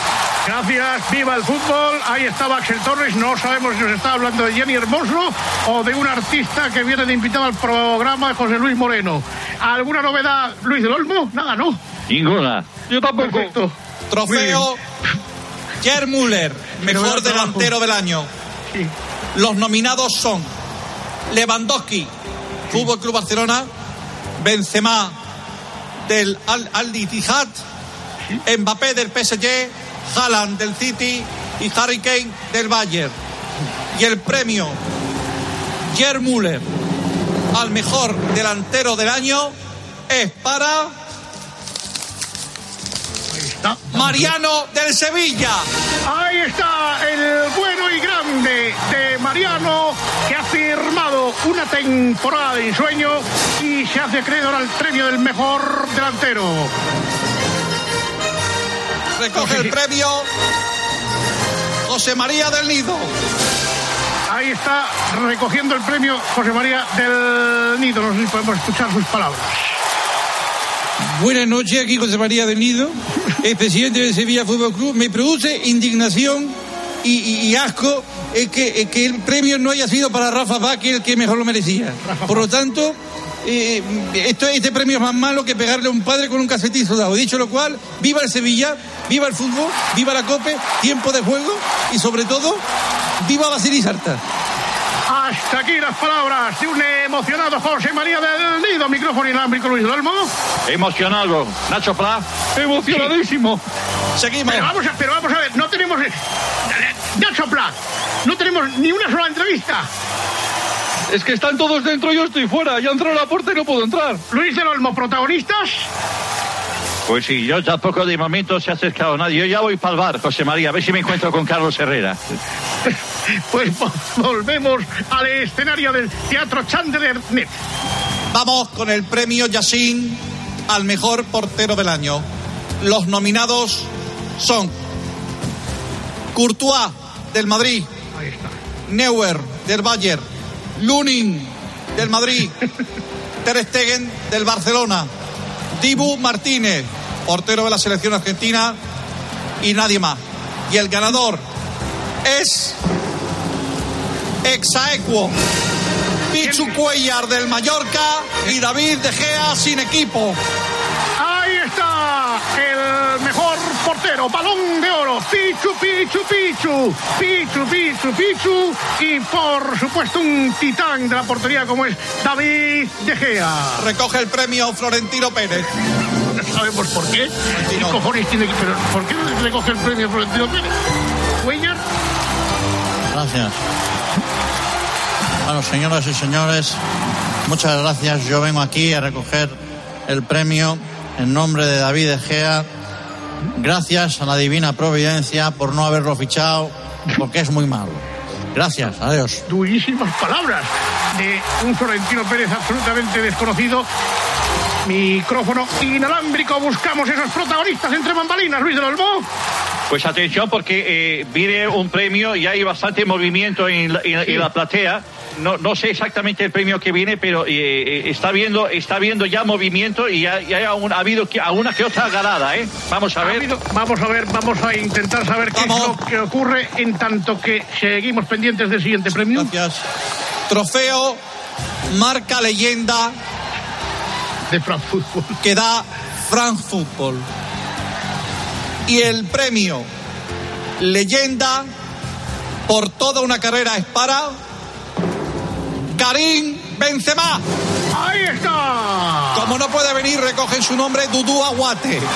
Gracias, viva el fútbol. Ahí estaba Axel Torres. No sabemos si nos está hablando de Jenny Hermoso o de un artista que viene de invitado al programa de José Luis Moreno. ¿Alguna novedad, Luis del Olmo? Nada, ¿no?
Ninguna. Yo tampoco.
Perfecto.
Trofeo Ger Müller, mejor delantero del año. Los nominados son Lewandowski, Fútbol Club Barcelona, Benzema del Al, Al Ittihad, Mbappé del PSG, Haaland del City y Harry Kane del Bayern. Y el premio Ger Müller al mejor delantero del año es para Mariano del Sevilla.
Ahí está el bueno y grande de Mariano que ha firmado una temporada de ensueño y se hace acreedor al premio del mejor delantero.
Recoge el premio José María del Nido.
Ahí está recogiendo el premio José María del Nido. No sé si podemos escuchar sus palabras.
Buenas noches, aquí José María del Nido, el presidente del Sevilla Fútbol Club. Me produce indignación y, y- y asco es que, es que el premio no haya sido para Rafa Vázquez, el que mejor lo merecía. Por lo tanto, eh, esto, este premio es más malo que pegarle a un padre con un casetín sudado. Dicho lo cual, viva el Sevilla, viva el fútbol, viva la COPE, tiempo de juego y sobre todo, viva Basilis Sarta.
Hasta aquí las palabras de un emocionado José María del Nido. Micrófono inalámbrico Luis del Olmo.
Emocionado. Nacho Pla. Emocionadísimo.
Seguimos.
Pero vamos a, pero vamos a ver, no tenemos. eh, Nacho Plat, no tenemos ni una sola entrevista.
Es que están todos dentro, yo estoy fuera. Ya entró la puerta y no puedo entrar.
Luis del Olmo, protagonistas.
Pues sí, yo tampoco de momento se ha acercado nadie. Yo ya voy para el bar, José María, a ver si me encuentro con Carlos Herrera.
Pues vo- volvemos al escenario del Teatro Chandler Net.
Vamos con el premio Yassin al mejor portero del año. Los nominados son Courtois del Madrid, Neuer del Bayern, Lunin del Madrid, Ter Stegen del Barcelona, Dibu Martínez, portero de la selección argentina y nadie más. Y el ganador es Exaequo, Pichu Cuellar del Mallorca y David De Gea sin equipo.
El mejor portero, balón de oro, Pichu, Pichu, Pichu, Pichu, Pichu, Pichu y por supuesto un titán de la portería como es David De Gea.
Recoge el premio Florentino Pérez.
No sabemos por qué. ¿Qué cojones tiene que- pero ¿Por qué recoge el premio Florentino Pérez? Cuellar.
Gracias. Bueno, señoras y señores, muchas gracias. Yo vengo aquí a recoger el premio en nombre de David Egea. Gracias a la divina providencia por no haberlo fichado, porque es muy malo. Gracias, adiós.
Durísimas palabras de un Florentino Pérez absolutamente desconocido. Micrófono inalámbrico, buscamos esos protagonistas entre bambalinas, Luis del Olmo.
Pues atención porque eh, viene un premio y hay bastante movimiento en la, en la- en la platea. No, no sé exactamente el premio que viene, pero eh, eh, está viendo está viendo ya movimiento y ya, aún- ha habido que- alguna que otra ganada, ¿eh? Vamos a ver.
Vamos a ver, vamos a intentar saber qué es lo que ocurre en tanto que seguimos pendientes del siguiente premio.
Gracias. Trofeo marca leyenda
de France Football.
que da France Football. Y el premio leyenda por toda una carrera es para Karim Benzema.
Ahí está.
Como no puede venir, recogen su nombre Dudu Aguate.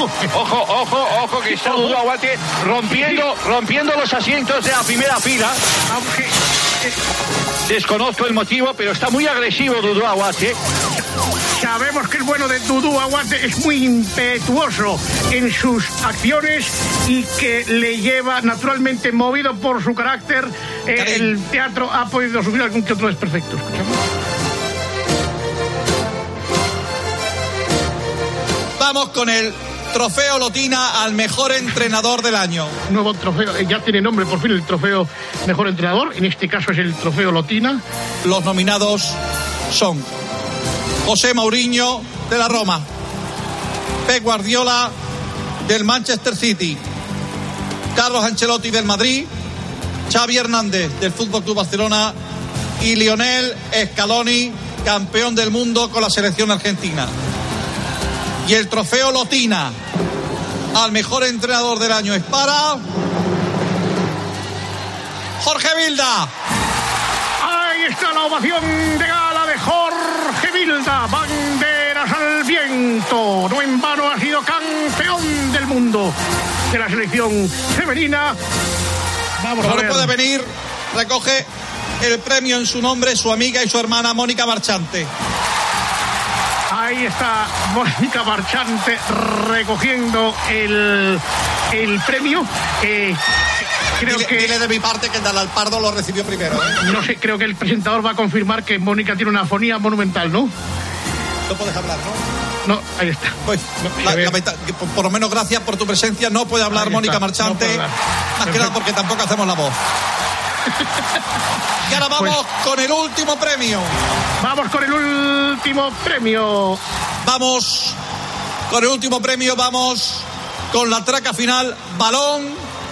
Ojo, ojo, ojo, que está Dudu Aguate rompiendo, rompiendo los asientos de la primera fila. Desconozco el motivo, pero está muy agresivo Dudu Aguate.
Sabemos que el bueno de Dudu Aguante es muy impetuoso en sus acciones y que le lleva naturalmente movido por su carácter. eh, el teatro ha podido subir algún que otro desperfecto. Escuchamos.
Vamos con el trofeo Lotina al mejor entrenador del año.
Nuevo trofeo, eh, ya tiene nombre por fin el trofeo mejor entrenador. En este caso es el trofeo Lotina.
Los nominados son José Mourinho de la Roma, Pep Guardiola del Manchester City, Carlos Ancelotti del Madrid, Xavi Hernández del Fútbol Club Barcelona. Y Lionel Scaloni, campeón del mundo con la selección argentina. Y el trofeo Lotina al mejor entrenador del año. Es para Jorge Vilda.
Ahí está la ovación de Banderas al viento. No en vano ha sido campeón del mundo de la selección femenina. Vamos a ver.
puede venir, recoge el premio en su nombre su amiga y su hermana Mónica Marchante.
Ahí está Mónica Marchante recogiendo el, el premio. Eh, creo
dile,
que.
dile de mi parte que Dalal Pardo lo recibió primero. ¿eh?
No sé, creo que el presentador va a confirmar que Mónica tiene una afonía monumental, ¿no?
No puedes hablar, ¿no?
No, ahí está.
Pues, la- por, por lo menos gracias por tu presencia. No puede hablar
Ahí
Mónica
está,
Marchante.
no hablar.
más que nada porque tampoco hacemos la voz. y ahora vamos con el último premio.
Vamos con el último premio.
Vamos con el último premio. Vamos con la traca final. Balón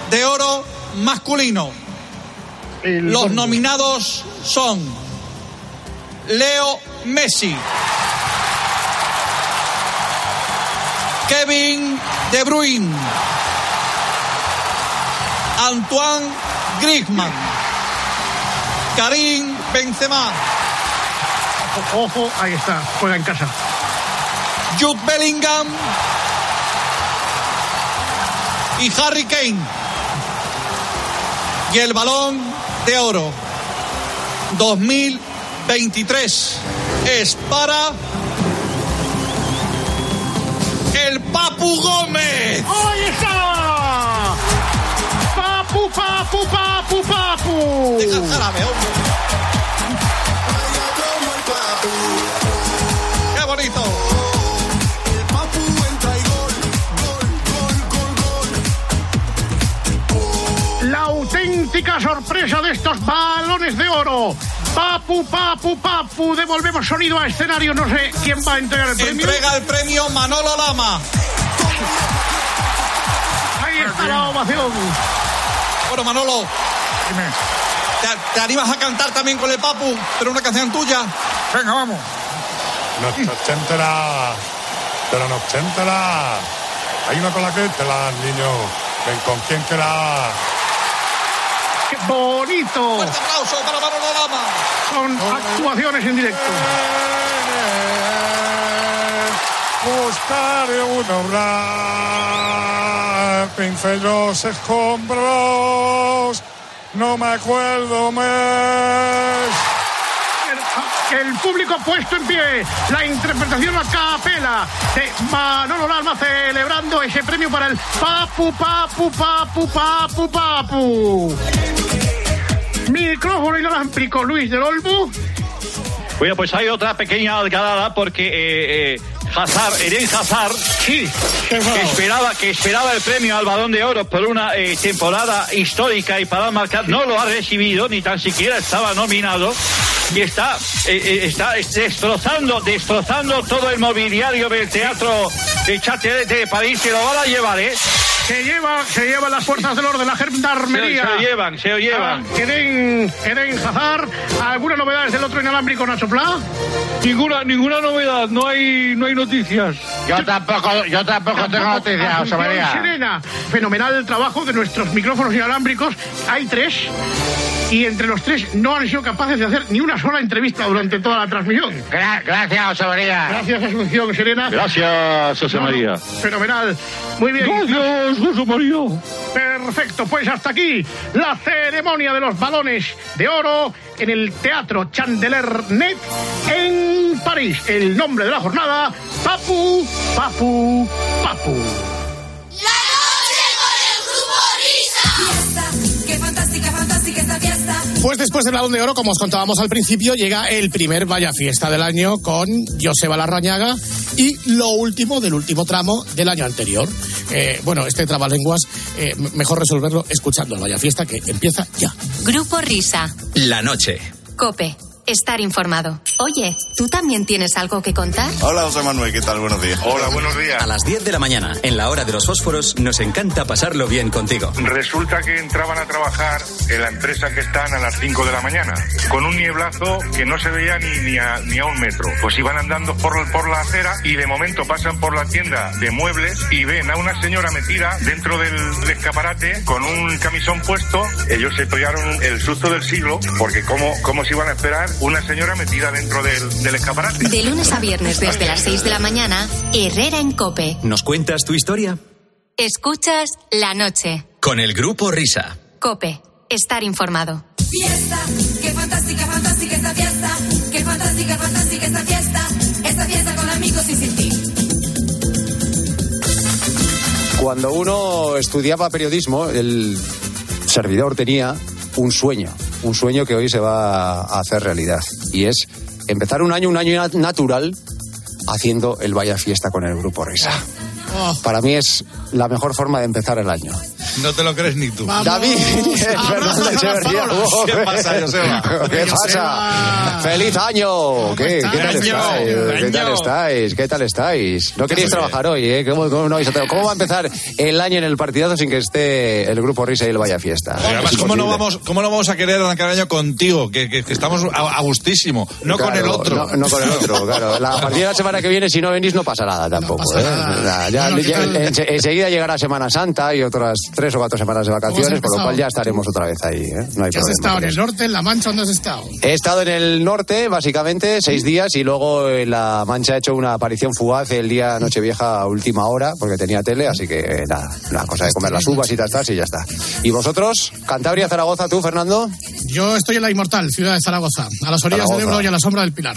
de oro masculino. Los nominados son Leo Messi, Kevin De Bruyne, Antoine Griezmann, Karim Benzema,
Ojo, ahí está, juega en casa.
Jude Bellingham y Harry Kane. Y el balón de oro 2023 es para el Papu Gómez.
¡Ahí está! ¡Papu, papu, papu, papu!
Deja el jarabe, hombre.
Auténtica sorpresa de estos balones de oro. Papu, papu, papu. Devolvemos sonido a escenario. No sé quién va a entregar el premio.
Entrega el premio Manolo Lama.
Ahí está la ovación.
Bueno, Manolo. ¿Te, te animas a cantar también con el Papu? Pero una canción tuya.
Venga, vamos. Noche ochentera, de la noche entera. Hay una con la que te la niño. Ven con quien quiera.
¡Qué bonito!
Fuerte aplauso para Manolo Lama.
Son actuaciones en directo.
Buscaré un obrar, pincel los escombros, no me acuerdo más.
El público ha puesto en pie la interpretación a capela de Manolo Lalma celebrando ese premio para el Papu, Papu, Papu, Papu, Papu. Micrófono inalámbrico Luis del Olmo.
Bueno, pues hay otra pequeña algarada porque eh, eh, Hazard, Eden Hazard,
sí,
que esperaba, que esperaba el premio al Balón de Oro por una eh, temporada histórica y para marcar, no lo ha recibido, ni tan siquiera estaba nominado. Y está, eh, eh, está destrozando, destrozando todo el mobiliario del teatro de Châtelet de París, que lo van a llevar, ¿eh?
Se lleva, se llevan las fuerzas del orden, la gendarmería.
Se- se lo llevan, se lo llevan.
Ah, Eden, Eden Hazard. ¿Alguna novedad desde el otro inalámbrico, Nacho Pla?
Ninguna, ninguna novedad, no hay, no hay noticias.
Yo tampoco, yo tampoco tengo noticias, José María.
Serena. Fenomenal trabajo de nuestros micrófonos inalámbricos. Hay tres. Y entre los tres no han sido capaces de hacer ni una sola entrevista durante toda la transmisión.
gracias, José María.
Gracias, Asunción Serena.
Gracias, José
no,
María.
Fenomenal. Muy bien.
Gracias,
Perfecto, pues hasta aquí la ceremonia de los balones de oro en el Teatro Chandelier Net en París. El nombre de la jornada, Papu, Papu, Papu.
Pues después del balón de oro, como os contábamos al principio, llega el primer Vaya Fiesta del año con Joseba Larrañaga y lo último del último tramo del año anterior. Eh, bueno, este trabalenguas, eh, mejor resolverlo escuchando el Vaya Fiesta que empieza ya.
Grupo Risa.
La noche.
Cope. Estar informado. Oye, ¿tú también tienes algo que contar?
Hola, José Manuel, ¿qué tal? Buenos días.
Hola, buenos días. A las 10 de la mañana, en la hora de los fósforos, nos encanta pasarlo bien contigo.
Resulta que entraban a trabajar en la empresa que están a las 5 de la mañana, con un nieblazo que no se veía ni, ni, a, ni a un metro. Pues iban andando por, por la acera y de momento pasan por la tienda de muebles y ven a una señora metida dentro del, del escaparate con un camisón puesto. Ellos se pegaron el susto del siglo porque cómo, cómo se iban a esperar una señora metida dentro del, del escaparate.
De lunes a viernes desde las 6 de la mañana, Herrera en Cope.
¿Nos cuentas tu historia?
Escuchas la noche.
Con el grupo Risa.
Cope. Estar informado.
¡Fiesta! ¡Qué fantástica, fantástica esta fiesta! ¡Qué fantástica, fantástica esta fiesta! Esta fiesta con amigos y sin ti.
Cuando uno estudiaba periodismo, el servidor tenía un sueño, un sueño que hoy se va a hacer realidad. Y es empezar un año, un año nat- natural, haciendo el Vaya Fiesta con el Grupo Risa. Para mí es la mejor forma de empezar el año.
No te lo crees ni tú.
David Fernández Echeverría.
¿Qué pasa, Joseba?
¿Qué pasa? ¡Feliz año! ¿Qué, ¿Qué tal
Año,
estáis? ¿Qué tal estáis? ¿Qué tal estáis? No queréis trabajar hoy, ¿eh? ¿Cómo, cómo no vais a tra- ¿Cómo va a empezar el año en el partidazo sin que esté el grupo Risa y el Vaya Fiesta?
Además, ¿cómo no, vamos, ¿cómo no vamos a querer arrancar el año contigo? Que, que- que estamos a, a gustísimo. No con el otro.
No, no con el otro, claro. La, a partir de la semana que viene, si no venís, no pasa nada tampoco. ¿eh? Nada, ya-
Bueno, ¿qué
ya-
tal?
ense- enseguida llegará Semana Santa y otras tres o cuatro semanas de vacaciones, por lo cual ya estaremos otra vez ahí. ¿eh? No hay
¿Qué has estado en el norte, en La Mancha? ¿Dónde has estado?
He estado en el norte, básicamente, seis días, y luego en La Mancha he hecho una aparición fugaz el día Nochevieja a última hora, porque tenía tele, así que nada, una cosa de comer las uvas y tal, tal, y ya está. ¿Y vosotros? ¿Cantabria, Zaragoza, tú, Fernando?
Yo estoy en la inmortal ciudad de Zaragoza, a las orillas del. Ebro y a la sombra del Pilar.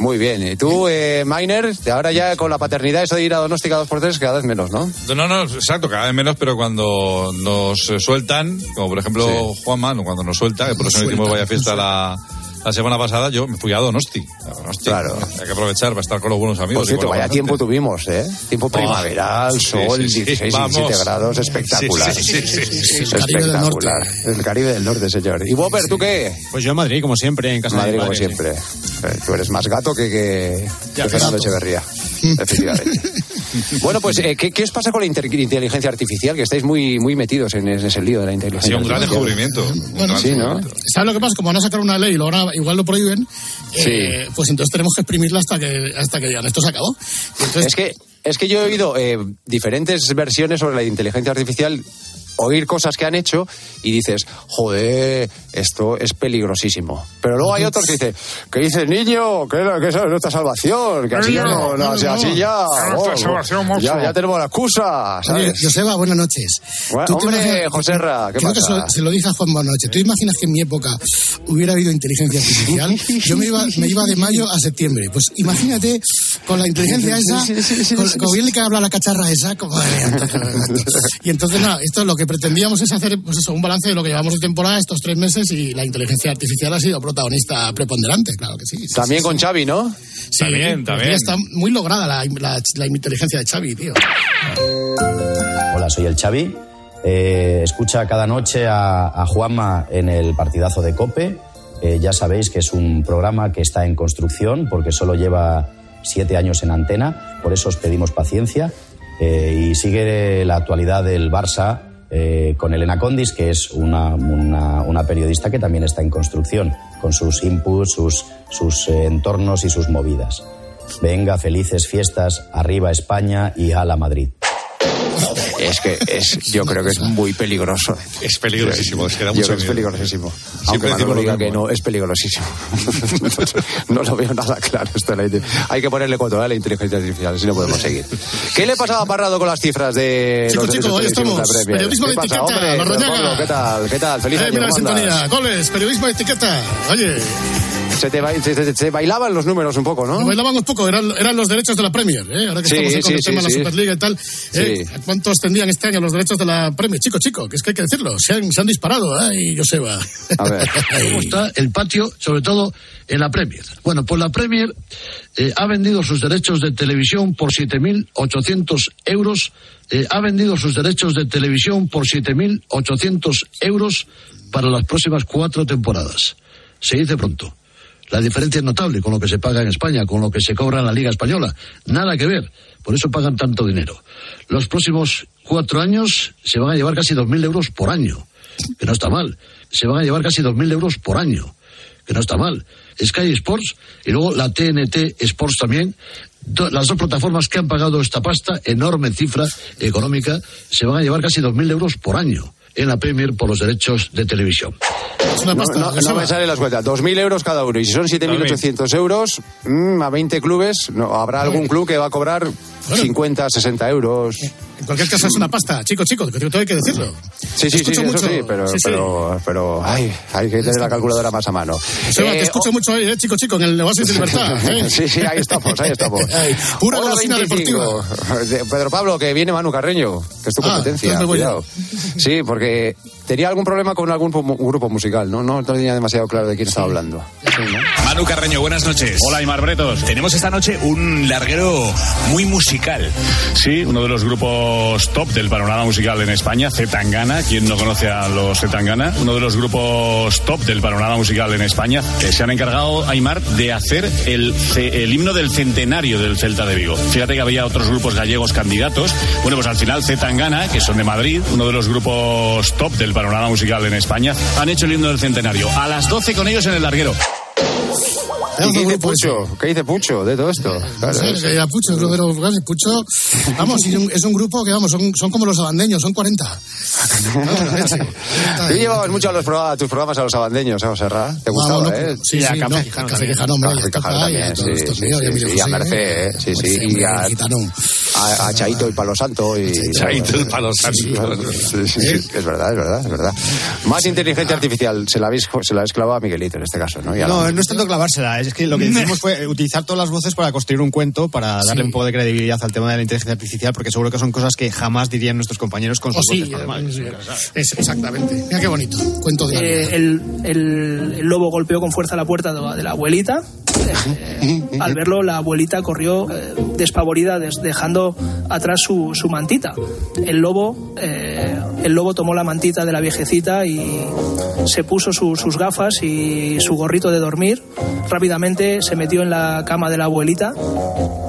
Muy bien. ¿Y tú, eh, Miner? Ahora ya con la paternidad, eso de ir a Donóstica dos por tres, cada vez menos, ¿no?
No, no, exacto, cada vez menos, pero cuando nos eh, sueltan, como por ejemplo Juanma, no, cuando nos suelta, que por eso no hicimos vaya fiesta la, la semana pasada, yo me fui a Donosti. A Donosti.
Claro.
Hay que aprovechar para estar con los buenos amigos.
Por cierto, vaya tiempo tuvimos, ¿eh? Tiempo primaveral,
sí,
sol,
sí, sí.
16,
Vamos.
17 grados, espectacular.
Sí, sí, sí, sí, sí.
Espectacular. El Caribe del Norte, señor. ¿Y Whopper, tú qué?
Pues yo en Madrid, como siempre, en casa
Madrid,
de mi
como siempre. Eh, Tú eres más gato que, que,
Ya,
que Fernando
gato.
Echeverría. Efectivamente. bueno, pues, eh, ¿qué, qué os pasa con la inteligencia artificial? Que estáis muy, muy metidos en, en ese lío de la
Ha
inteligencia
sido un gran
artificial.
descubrimiento.
Bueno,
sí, ¿no?
¿Sabes lo que pasa? Como van a sacar una ley y luego ahora igual lo prohíben, eh, pues entonces tenemos que exprimirla hasta que, hasta que digan esto se acabó. Entonces,
Es que, es que yo he oído eh, diferentes versiones sobre la inteligencia artificial, oír cosas que han hecho y dices, joder, esto es peligrosísimo. Pero luego hay otros que dicen, ¿qué dices, niño? Que, que esa es nuestra salvación, que así,
Niño,
no, no,
no,
así,
no.
así ya,
Es
oh, ya, ya tenemos la excusa,
Oye,
¿sabes?
Joseba, buenas noches.
Bueno, hombre,
imaginas-
Joserra, ¿qué
creo que
pasa?
se, se lo dije a Juan buenas noches. ¿Tú imaginas que en mi época hubiera habido inteligencia artificial? Yo me iba, me iba de mayo a septiembre. Pues imagínate con la inteligencia esa, con, con bien que habla la cacharra esa. como- y entonces, nada, esto lo que pretendíamos es hacer pues eso, un balance de lo que llevamos de temporada estos tres meses y la inteligencia artificial ha sido protagonista preponderante, claro que sí. sí,
También
sí,
con
sí.
Xavi, ¿no?
Sí,
También, también.
Está muy lograda la, la- la inteligencia de Xavi, tío.
Hola, soy el Xavi. Eh, escucha cada noche a, a Juanma en el partidazo de Cope. Eh, ya sabéis que es un programa que está en construcción porque solo lleva siete años en antena, por eso os pedimos paciencia.
Eh, y sigue la actualidad del Barça eh, con Elena Condis, que es una, una- una periodista que también está en construcción, con sus inputs, sus, sus eh, entornos y sus movidas. Venga, felices fiestas, arriba España y a la Madrid.
Es que es, yo creo que es muy peligroso.
Es peligrosísimo, es que da
Yo
mucho
creo que es peligrosísimo. Aunque Manolo
lo
diga que no, es peligrosísimo. no lo veo nada claro esto. Hay que ponerle control a la inteligencia artificial, si no podemos seguir. ¿Qué le pasaba a Parrado con las cifras de
Chico,
los
chico,
derechos
ahí
televisivos de la
estamos. Periodismo
¿Qué
de etiqueta,
¿Qué tal? ¿Qué tal? Feliz
Eh,
año.
mira la
¿cómo andas?
sintonía. Goles, periodismo de etiqueta. Oye,
Se te, ba- se- se- se bailaban los números un poco, ¿no?
bailaban un poco, eran, eran los derechos de la Premier, ¿eh? ahora que
Sí,
estamos ahí con
sí,
el tema
sí,
de
sí.
la Superliga y tal. ¿eh? ¿Cuántos tendrían este año los derechos de la Premier? Chico, chico, que es que hay que decirlo, se han, se han disparado, ay, Joseba.
¿Cómo está el patio, sobre todo en la Premier? Bueno, pues la Premier eh, ha vendido sus derechos de televisión por 7.800 euros. eh, ha vendido sus derechos de televisión por 7.800 euros para las próximas cuatro temporadas. Se dice pronto. La diferencia es notable con lo que se paga en España, con lo que se cobra en la Liga Española. Nada que ver. Por eso pagan tanto dinero. Los próximos cuatro años se van a llevar casi 2.000 euros por año. Que no está mal. Se van a llevar casi 2.000 euros por año. Que no está mal. Sky Sports y luego la TNT Sports también. Las dos plataformas que han pagado esta pasta, enorme cifra económica, se van a llevar casi 2.000 euros por año en la Premier por los derechos de televisión.
No, no, no me salen las cuentas. 2.000 euros cada uno. Y si son 7.800 euros, mm, a 20 clubes, no, habrá algún club que va a cobrar 50, 60 euros.
En cualquier caso es una pasta, chico, chico, que todo hay que decirlo.
Sí, sí, sí, eso sí, pero,
sí, sí.
pero, pero ay, hay que tener la calculadora más a mano.
Joseba,
Eh,
te escucho mucho ahí, ¿eh, chico, chico, en el Oasis de Libertad. ¿eh?
Sí, sí, ahí estamos, ahí estamos.
Ay, pura golosina
25. De- Pedro Pablo, que viene Manu Carreño, que es tu
Ah,
competencia.
voy
cuidado. Sí, porque tenía algún problema con algún grupo musical, ¿no? No tenía demasiado claro de quién estaba hablando.
Manu Carreño, buenas noches. Hola, Aymar Bretos. Tenemos esta noche un larguero muy musical.
Sí, uno de los grupos top del panorama musical en España, Zetangana. ¿Quién no conoce a los Zetangana? Uno de los grupos top del panorama musical en España que se han encargado, Aymar, de hacer el, el himno del centenario del Celta de Vigo. Fíjate que había otros grupos gallegos candidatos. Bueno, pues al final Zetangana, que son de Madrid, uno de los grupos top del panorama musical en España, han hecho el himno del centenario. A las 12 con ellos en el larguero.
¿Y qué dice Pucho? ¿Qué dice Pucho de todo esto? Claro,
Sí,
es-
que era Pucho, creo que y Pucho. Vamos, es un grupo que, vamos, son, son como los abandeños, son 40.
Tú llevabas mucho a, los programas, a tus programas a los abandeños, ¿eh, José Ra? ¿Te gustaba,
Vamos, no,
eh?
sí, sí, no, Café Quijano, hombre,
Café Quijano
a
también,
y a
a Merced, ¿eh? sí, sí, y a, a, a Chaito y Palo Santo. Y,
Chaito y Palo Santo.
Sí, sí, sí, es verdad, es verdad, es verdad. Más inteligencia artificial, se la habéis, se la habéis clavado a Miguelito en este caso, ¿no? Y a la-
No, no es tanto clavársela, es que lo que hicimos fue utilizar todas las voces para construir un cuento, para darle
Sí.
un poco de credibilidad al tema de la inteligencia artificial, porque seguro que son cosas que jamás dirían nuestros compañeos con
O
sus
sí,
voces normales.
es, exactamente. Mira qué bonito, cuento de
Eh, el, el- el lobo golpeó con fuerza la puerta de, de la abuelita. Eh, al verlo, la abuelita corrió eh, despavorida, des- dejando atrás su, su mantita. El lobo, eh, el lobo tomó la mantita de la viejecita y se puso su- sus gafas y su gorrito de dormir. Rápidamente se metió en la cama de la abuelita,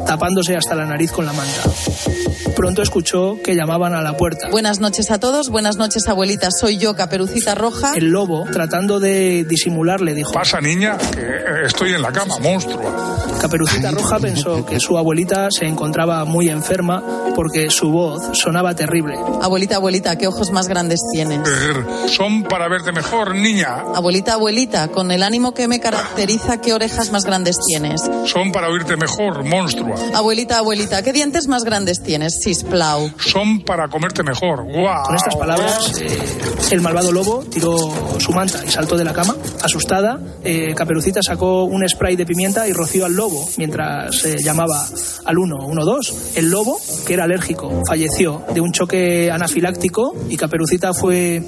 tapándose hasta la nariz con la manta. Pronto escuchó que llamaban a la puerta.
Buenas noches a todos, buenas noches abuelita, soy yo, Caperucita Roja.
El lobo, tratando de disimular, le dijo:
Pasa, niña, que eh, estoy en la cama, monstruo.
Caperucita Roja pensó que su abuelita se encontraba muy enferma porque su voz sonaba terrible.
Abuelita, abuelita, ¿qué ojos más grandes tienes?
Son para verte mejor, niña.
Abuelita, abuelita, con el ánimo que me caracteriza, ¿qué orejas más grandes tienes?
Son para oírte mejor, monstruo.
Abuelita, abuelita, ¿qué dientes más grandes tienes? Sisplau.
Son para comerte mejor.
Con estas palabras, eh, el malvado lobo tiró su manta y saltó de la cama. Asustada, eh, Caperucita sacó un spray de pimienta y roció al lobo mientras eh, llamaba al 112. El lobo, que era alérgico, falleció de un choque anafiláctico y Caperucita fue,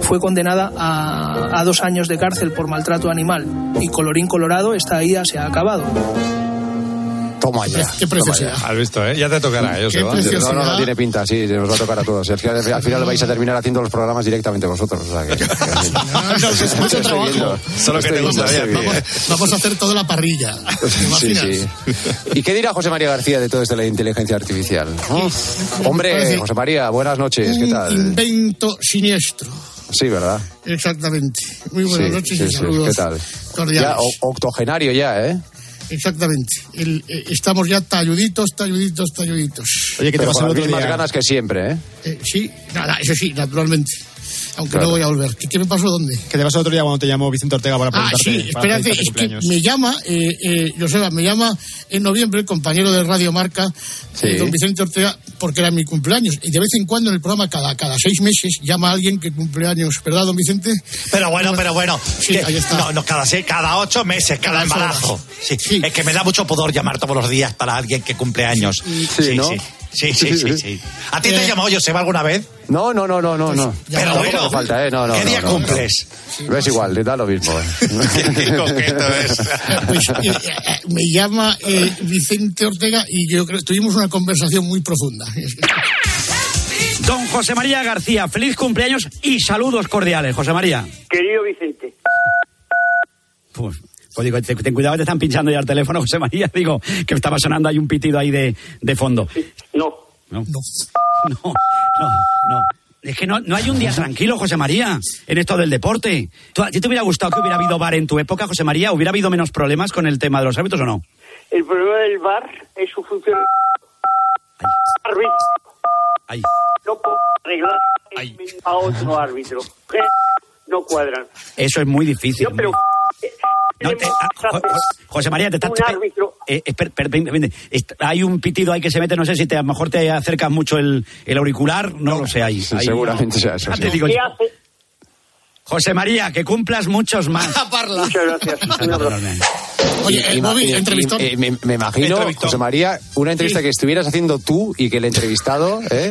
fue condenada a, a dos años de cárcel por maltrato animal. Y colorín colorado, esta ida se ha acabado.
Toma ya.
Qué preciosidad.
Has visto, ¿eh? Ya te tocará va.
preciosidad.
No, no, no tiene pinta, sí, nos va a tocar a todos. Es que al al final vais a terminar haciendo los programas directamente vosotros. O sea que,
No, es mucho trabajo.
Solo que te
Estoy
gustaría.
viendo,
Vamos, vamos a hacer toda la parrilla. ¿Te
Sí, sí. ¿Y qué dirá José María García de todo esto de la inteligencia artificial? Hombre, José María, buenas noches, ¿qué
Un
tal?
invento siniestro.
Sí, ¿verdad?
Exactamente. Muy buenas
Sí,
noches
sí,
y
sí.
saludos
¿Qué tal?
cordiales.
Ya, octogenario ya, ¿eh?
Exactamente. El- eh, estamos ya talluditos, talluditos, talluditos.
Oye, ¿qué te
Pero con las mismas ganas que siempre, ¿eh?
Eh, sí, nada, eso sí, naturalmente. Aunque
Claro.
no voy a volver. ¿Qué, qué me pasó dónde?
¿Qué te pasó el otro día cuando te llamó Vicente Ortega para
Ah,
preguntarte?
sí,
para
espérate, es que
cumpleaños?
me llama, eh, eh, Joseba, me llama en noviembre el compañero de Radio Marca,
Sí.
eh, don Vicente Ortega, porque era mi cumpleaños. Y de vez en cuando en el programa, cada, cada seis meses, llama a alguien que cumpleaños, ¿verdad, don Vicente?
Pero bueno, pero bueno.
Sí,
que-
ahí está.
No, no, cada, se- cada ocho meses, cada
Cada
embarazo.
horas.
Sí, Es que me da mucho pudor llamar todos los días para alguien que cumple años. Sí,
¿no?
Sí. Sí, sí, sí. ¿A ti te
Eh,
llamó Joseba alguna vez?
No, no, no, no, no, no.
Pero bueno,
hace falta, ¿eh? No, no,
¿qué
no,
día
no, no.
cumples?
No es igual, le da lo mismo. ¿eh?
Pues eh, eh, me llama eh, Vicente Ortega y yo creo tuvimos una conversación muy profunda.
Don José María García, feliz cumpleaños y saludos cordiales, José María.
Querido Vicente,
Pues, pues digo, te- ten cuidado que te están pinchando ya el teléfono, José María. Digo, que estaba sonando ahí un pitido ahí de, de fondo.
no.
No. No, no, no. Es que no, no hay un día tranquilo, José María, en esto del deporte. ¿Tú, ¿A ti te hubiera gustado que hubiera habido bar en tu época, José María? ¿Hubiera habido menos problemas con el tema de los árbitros o no?
El problema del bar es su función. Árbitro.
Ay.
No puedo arreglar a otro árbitro. No cuadran.
Eso es muy difícil.
Pero
No, te- ah, Jo- Jo- José María, te estás...
un árbitro.
Eh, est- hay un pitido ahí que se mete, no sé si te, a lo mejor te acercas mucho el, el auricular, no, lo sé ahí.
Sí,
Ahí,
seguramente sea eso,
Ya
sí.
te digo
¿Qué
yo.
hace?
José María, que cumplas muchos más.
Muchas gracias.
Oye, eh, Bobby,
y- eh, me, me imagino,
Entrevistón.
José María, una entrevista
Sí.
que estuvieras haciendo tú y que el entrevistado ¿eh?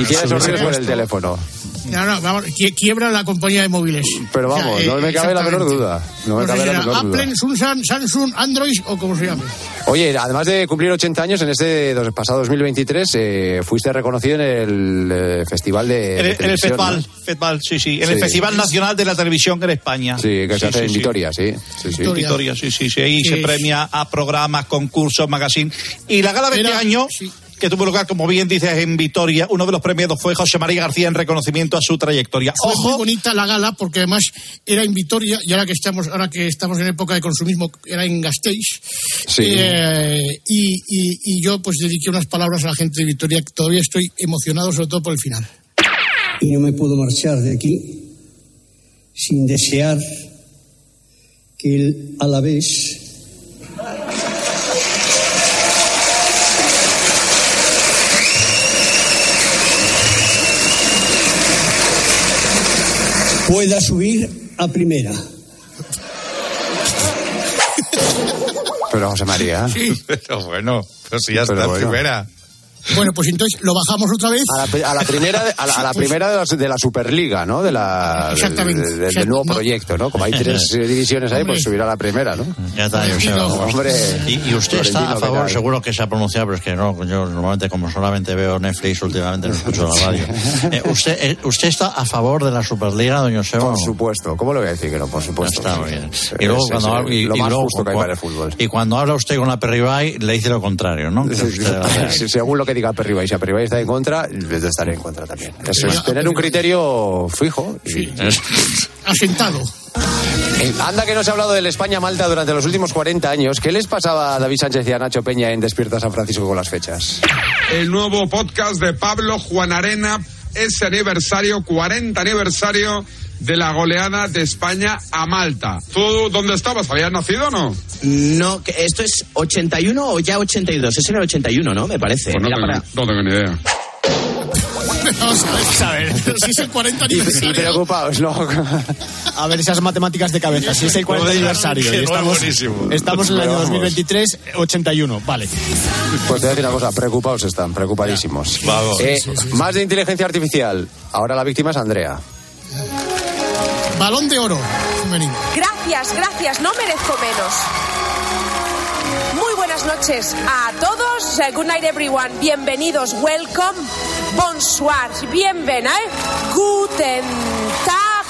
hiciera esos ruidos por el teléfono.
No, no, vamos, qui- quiebra la compañía de móviles.
Pero
O sea,
vamos,
eh,
no me cabe la menor duda. No me
No sé
cabe
si
la menor duda.
Apple, Samsung, Samsung, Android o como se llame.
Oye, además de cumplir 80 años, en este dos- pasado 2023 eh, fuiste reconocido en el eh, Festival de,
En el, el
televisión,
festival,
¿no?
festival, sí, sí. En
Sí.
el Festival Nacional de la Televisión en España.
Sí, que se hace en Vitoria, sí. sí, sí.
Vitoria, sí, sí, sí. Ahí
Sí.
se premia a programas, concursos, magazine. Y la gala de este
Era-
año, que tuvo lugar, como bien dices, en Vitoria, uno de los premiados fue José María García en reconocimiento a su trayectoria.
Fue
Ojo,
muy bonita la gala porque además era en Vitoria y ahora que estamos ahora que estamos en época de consumismo era en Gasteiz
Sí.
Eh, y, y- y yo pues dediqué unas palabras a la gente de Vitoria que todavía estoy emocionado sobre todo por el final
y no me puedo marchar de aquí sin desear el Alavés pueda subir a primera.
Pero José María.
Pero bueno, pero si ya
Pero
está en
bueno.
primera.
Bueno pues entonces lo bajamos otra vez
A la, a la primera, de- a la, a la primera de, las- de la Superliga, ¿no? De la,
Exactamente.
de- de- del nuevo
no.
proyecto, ¿no? Como hay tres divisiones ahí, pues subirá a la primera, ¿no?
Ya está, Joseba.
Hombre.
Y, y usted está a
¿qué
favor, seguro que se ha pronunciado, pero es que no, yo normalmente como solamente veo Netflix, últimamente no escucho la radio. Eh, usted, eh, ¿Usted está a favor de la Superliga, doña Joseba?
Por supuesto. ¿Cómo lo voy a decir que no? Por supuesto.
Está muy bien. Y luego
es-
cuando
es
habla- y-
lo
y
más
luego
justo que hay para el fútbol.
Y cuando habla usted con la Perribay, le dice lo contrario, ¿no? Que usted-
Sí, Según lo que diga Perribay, si a Perribay está en contra, yo estaré en contra también. Eso es tener un criterio fijo. y-
asentado
Eh, Anda que no se ha hablado del España-Malta durante los últimos 40 años. ¿Qué les pasaba a David Sánchez y a Nacho Peña en Despierta San Francisco con las fechas?
El nuevo podcast de Pablo Juan Arena, ese aniversario, 40 aniversario de la goleada de España a Malta. ¿Tú dónde estabas? ¿Habías nacido o no?
No, que esto es 81 o ya 82. Es en el 81, ¿no? Me parece.
Pues no,
Mira
tengo,
para-
no tengo ni idea.
vamos a ver, Pero si es el 40
Y, y
aniversario
preocupados, ¿no?
A ver, esas matemáticas de cabeza. Si es el 40 aniversario y estamos,
buenísimo.
estamos en el año
Pero vamos.
2023, 81. Vale.
Pues te voy a decir una cosa, preocupados están, preocupadísimos.
Vamos.
Eh, más de inteligencia artificial. Ahora la víctima es Andrea.
Balón de oro
Gracias, gracias, no merezco menos. Muy buenas noches a todos. Eh, Good night, everyone. Bienvenidos. Welcome. Bonsoir. Bienven, ¿eh? Guten Tag.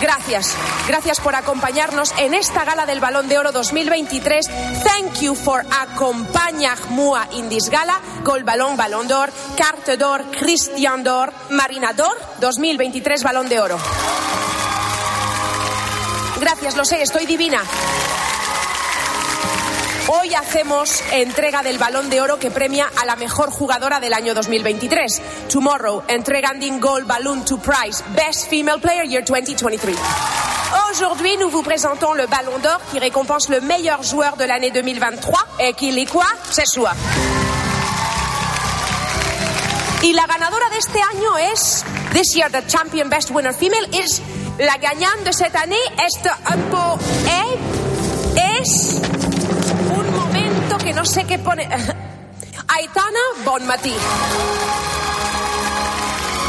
Gracias. Gracias por acompañarnos en esta gala del Balón de Oro 2023. Thank you for acompañar-moi in this gala. Gol Balón, Balón d'Or, Carte d'Or, Christian d'Or, Marina d'Or 2023 Balón de Oro. Gracias, lo sé, estoy divina. Hoy hacemos entrega del Balón de Oro que premia a la mejor jugadora del año 2023. Tomorrow, entregando Gold Balloon to Prize Best Female Player Year 2023. Aujourd'hui, nous vous présentons le Ballon d'Or qui récompense le meilleur joueur de l'année 2023 et qui est quoi C'est soi. Y la ganadora de este año es, this year the champion best winner female is, la gagnante de cette année est un peu, eh, es un momento que no sé qué pone. Aitana Bonmatí.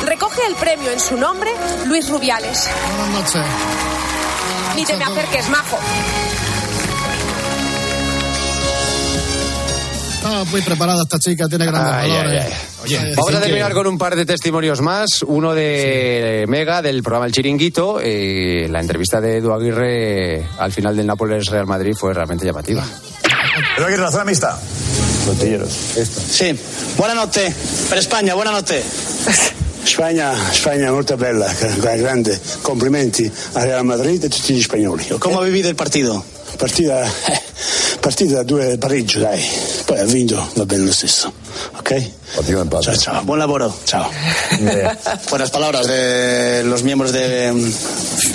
Recoge el premio en su nombre Luis Rubiales.
Buenas noches.
Ni te me acerques, majo.
Está muy preparada esta chica, tiene grandes
Ay,
valores.
ay, ay.
Oye,
Vamos a
dicen que-
terminar con un par de testimonios más. Uno de Mega, del programa El Chiringuito. Eh, la entrevista de Edu Aguirre al final del Nápoles Real Madrid fue realmente llamativa.
Edu Aguirre, la zona mixta.
Botilleros.
Sì, buonanotte per Spagna, buonanotte.
Spagna, Spagna molto bella, gra- grande. Complimenti a Real Madrid e a gli spagnoli. ok?
Come ha vivido il partito?
Partita, eh, partita da due pareggio, dai. Poi ha vinto, va bene lo stesso. Ok? Ciao, ciao.
Buen laboro.
Ciao.
Buenas palabras de los miembros de,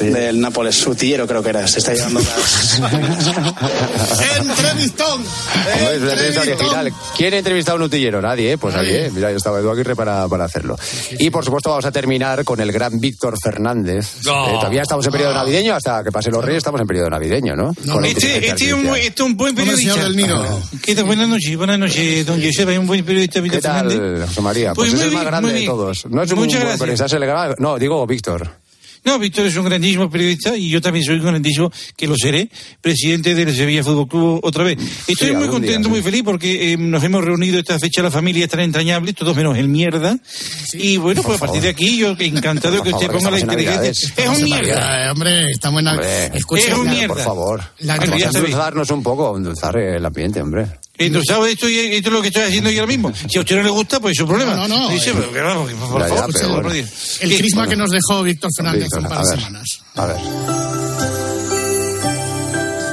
del Nápoles. Utillero creo que era. Se está llevando
¡Entrevistón!
Hombre, es una entrevista original. ¿Quién ha entrevistado a un utillero? Nadie, ¿eh? Pues nadie. ¿eh? Mira, ahí estaba Edu Aguirre para, para hacerlo. Y por supuesto vamos a terminar con el gran Víctor Fernández.
No.
Eh, todavía estamos en periodo navideño, hasta que pase los reyes estamos en periodo navideño, ¿no? Con la
Este, este es un,
artificial.
este es un buen periodista.
señor del Nino.
¿Qué tal? Buenas noches, buenas noches, don Joseba, es un buen periodista, Víctor
¿Qué tal. José María? Pues,
Pues
es
muy
el más grande de todos. No es un
Muchas
buen
gracias.
periodista, es el gran- No, digo Víctor.
No, Víctor es un grandísimo periodista y yo también soy un grandísimo, que lo seré, presidente del Sevilla Fútbol Club otra vez. Estoy
Sí,
muy
día,
contento,
sí.
muy feliz porque eh, nos hemos reunido esta fecha la familia es tan entrañable, todos menos el mierda. y bueno, pues a partir de aquí yo encantado que usted ponga la inteligencia. Es un mierda.
Eh, hombre, estamos en...
Hombre,
Escucha,
Es un
la-
mierda.
Por favor.
La-
Vamos a endulzarnos un poco, endulzar el ambiente, hombre.
Esto, esto es lo que estoy haciendo yo ahora mismo. Si a usted no le gusta, pues es su problema.
No, no, no,
Dice,
eh.
pero, que por
Ya, ya,
favor,
pero bueno.
El crisma que nos dejó Víctor Fernández hace un
Víctor,
par de
a ver.
semanas.
A ver.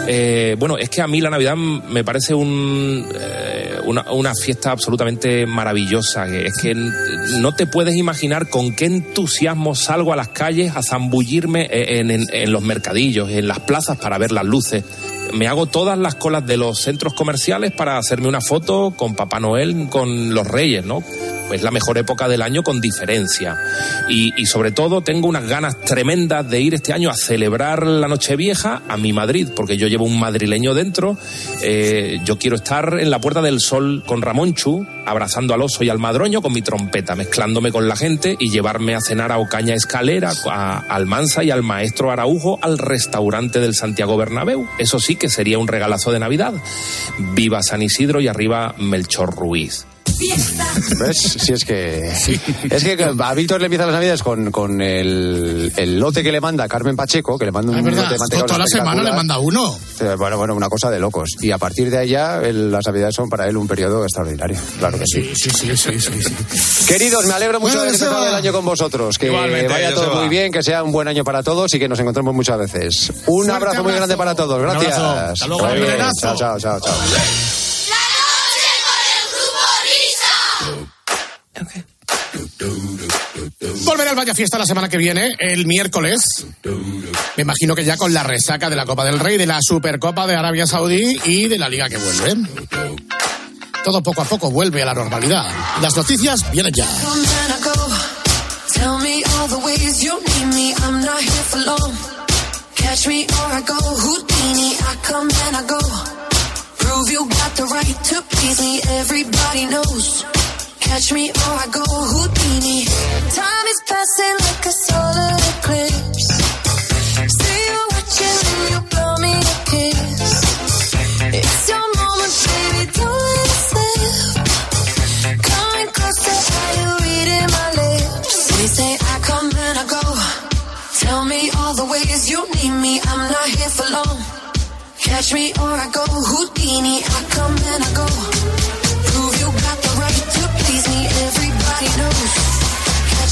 Eh, bueno, es que a mí la Navidad me parece un, eh, una, una fiesta absolutamente maravillosa. que Es que no te puedes imaginar con qué entusiasmo salgo a las calles a zambullirme en, en- en los mercadillos, en las plazas para ver las luces. Me hago todas las colas de los centros comerciales para hacerme una foto con Papá Noel, con los Reyes, ¿no? Es la mejor época del año con diferencia. Y, y sobre todo tengo unas ganas tremendas de ir este año a celebrar la Nochevieja a mi Madrid, porque yo llevo un madrileño dentro. Eh, yo quiero estar en la Puerta del Sol con Ramón Chu, abrazando al oso y al madroño con mi trompeta, mezclándome con la gente y llevarme a cenar a Ocaña Escalera, a Almanza y al maestro Araujo al restaurante del Santiago Bernabéu. Eso sí que sería un regalazo de Navidad. Viva San Isidro y arriba Melchor Ruiz.
¿Ves? Si es que. Es que a Víctor le empiezan las navidades con, con el, el lote que le manda Carmen Pacheco, que le manda un
verdad,
lote de mantecado
toda la semana le manda uno.
Eh, Bueno, bueno, una cosa de locos. Y a partir de allá, el- las navidades son para él un periodo extraordinario. Claro que sí.
Sí, sí, sí, sí, sí.
Queridos, me alegro mucho
Bueno,
de haber empezado el año con vosotros. Que
Igualmente,
vaya todo muy bien, que sea un buen año para todos y que nos encontremos muchas veces. Un
Fuerte
abrazo muy
abrazo.
grande para todos. Gracias.
abrazo. Hasta luego, sombrerazo.
Chao, chao, chao, chao.
Volverá al Vaya Fiesta la semana que viene, el miércoles. Me imagino que ya con la resaca de la Copa del Rey, de la Supercopa de Arabia Saudí y de la Liga que vuelve. Todo poco a poco vuelve a la normalidad. Las noticias vienen ya.
catch me or I go Houdini. Time is passing like a solar eclipse. See you watching and you blow me a kiss. It's your moment, baby, don't let slip. Coming closer, are you reading my lips? They say I come and I go. Tell me all the ways you need me.
I'm not here for long. Catch me or I go Houdini. I come and I
go.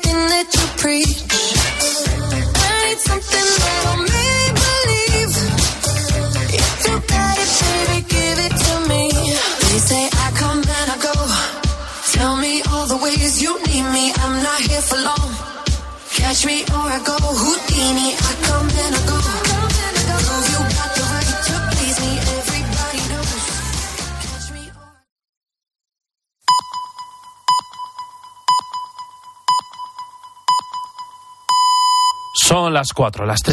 you preach? I need something make believe. If you got it, baby, give it to me. They say I come and I go. Tell me all the ways you need me. I'm not here for long. Catch me or I go Houdini. I come and I go.
Son las cuatro, las tres.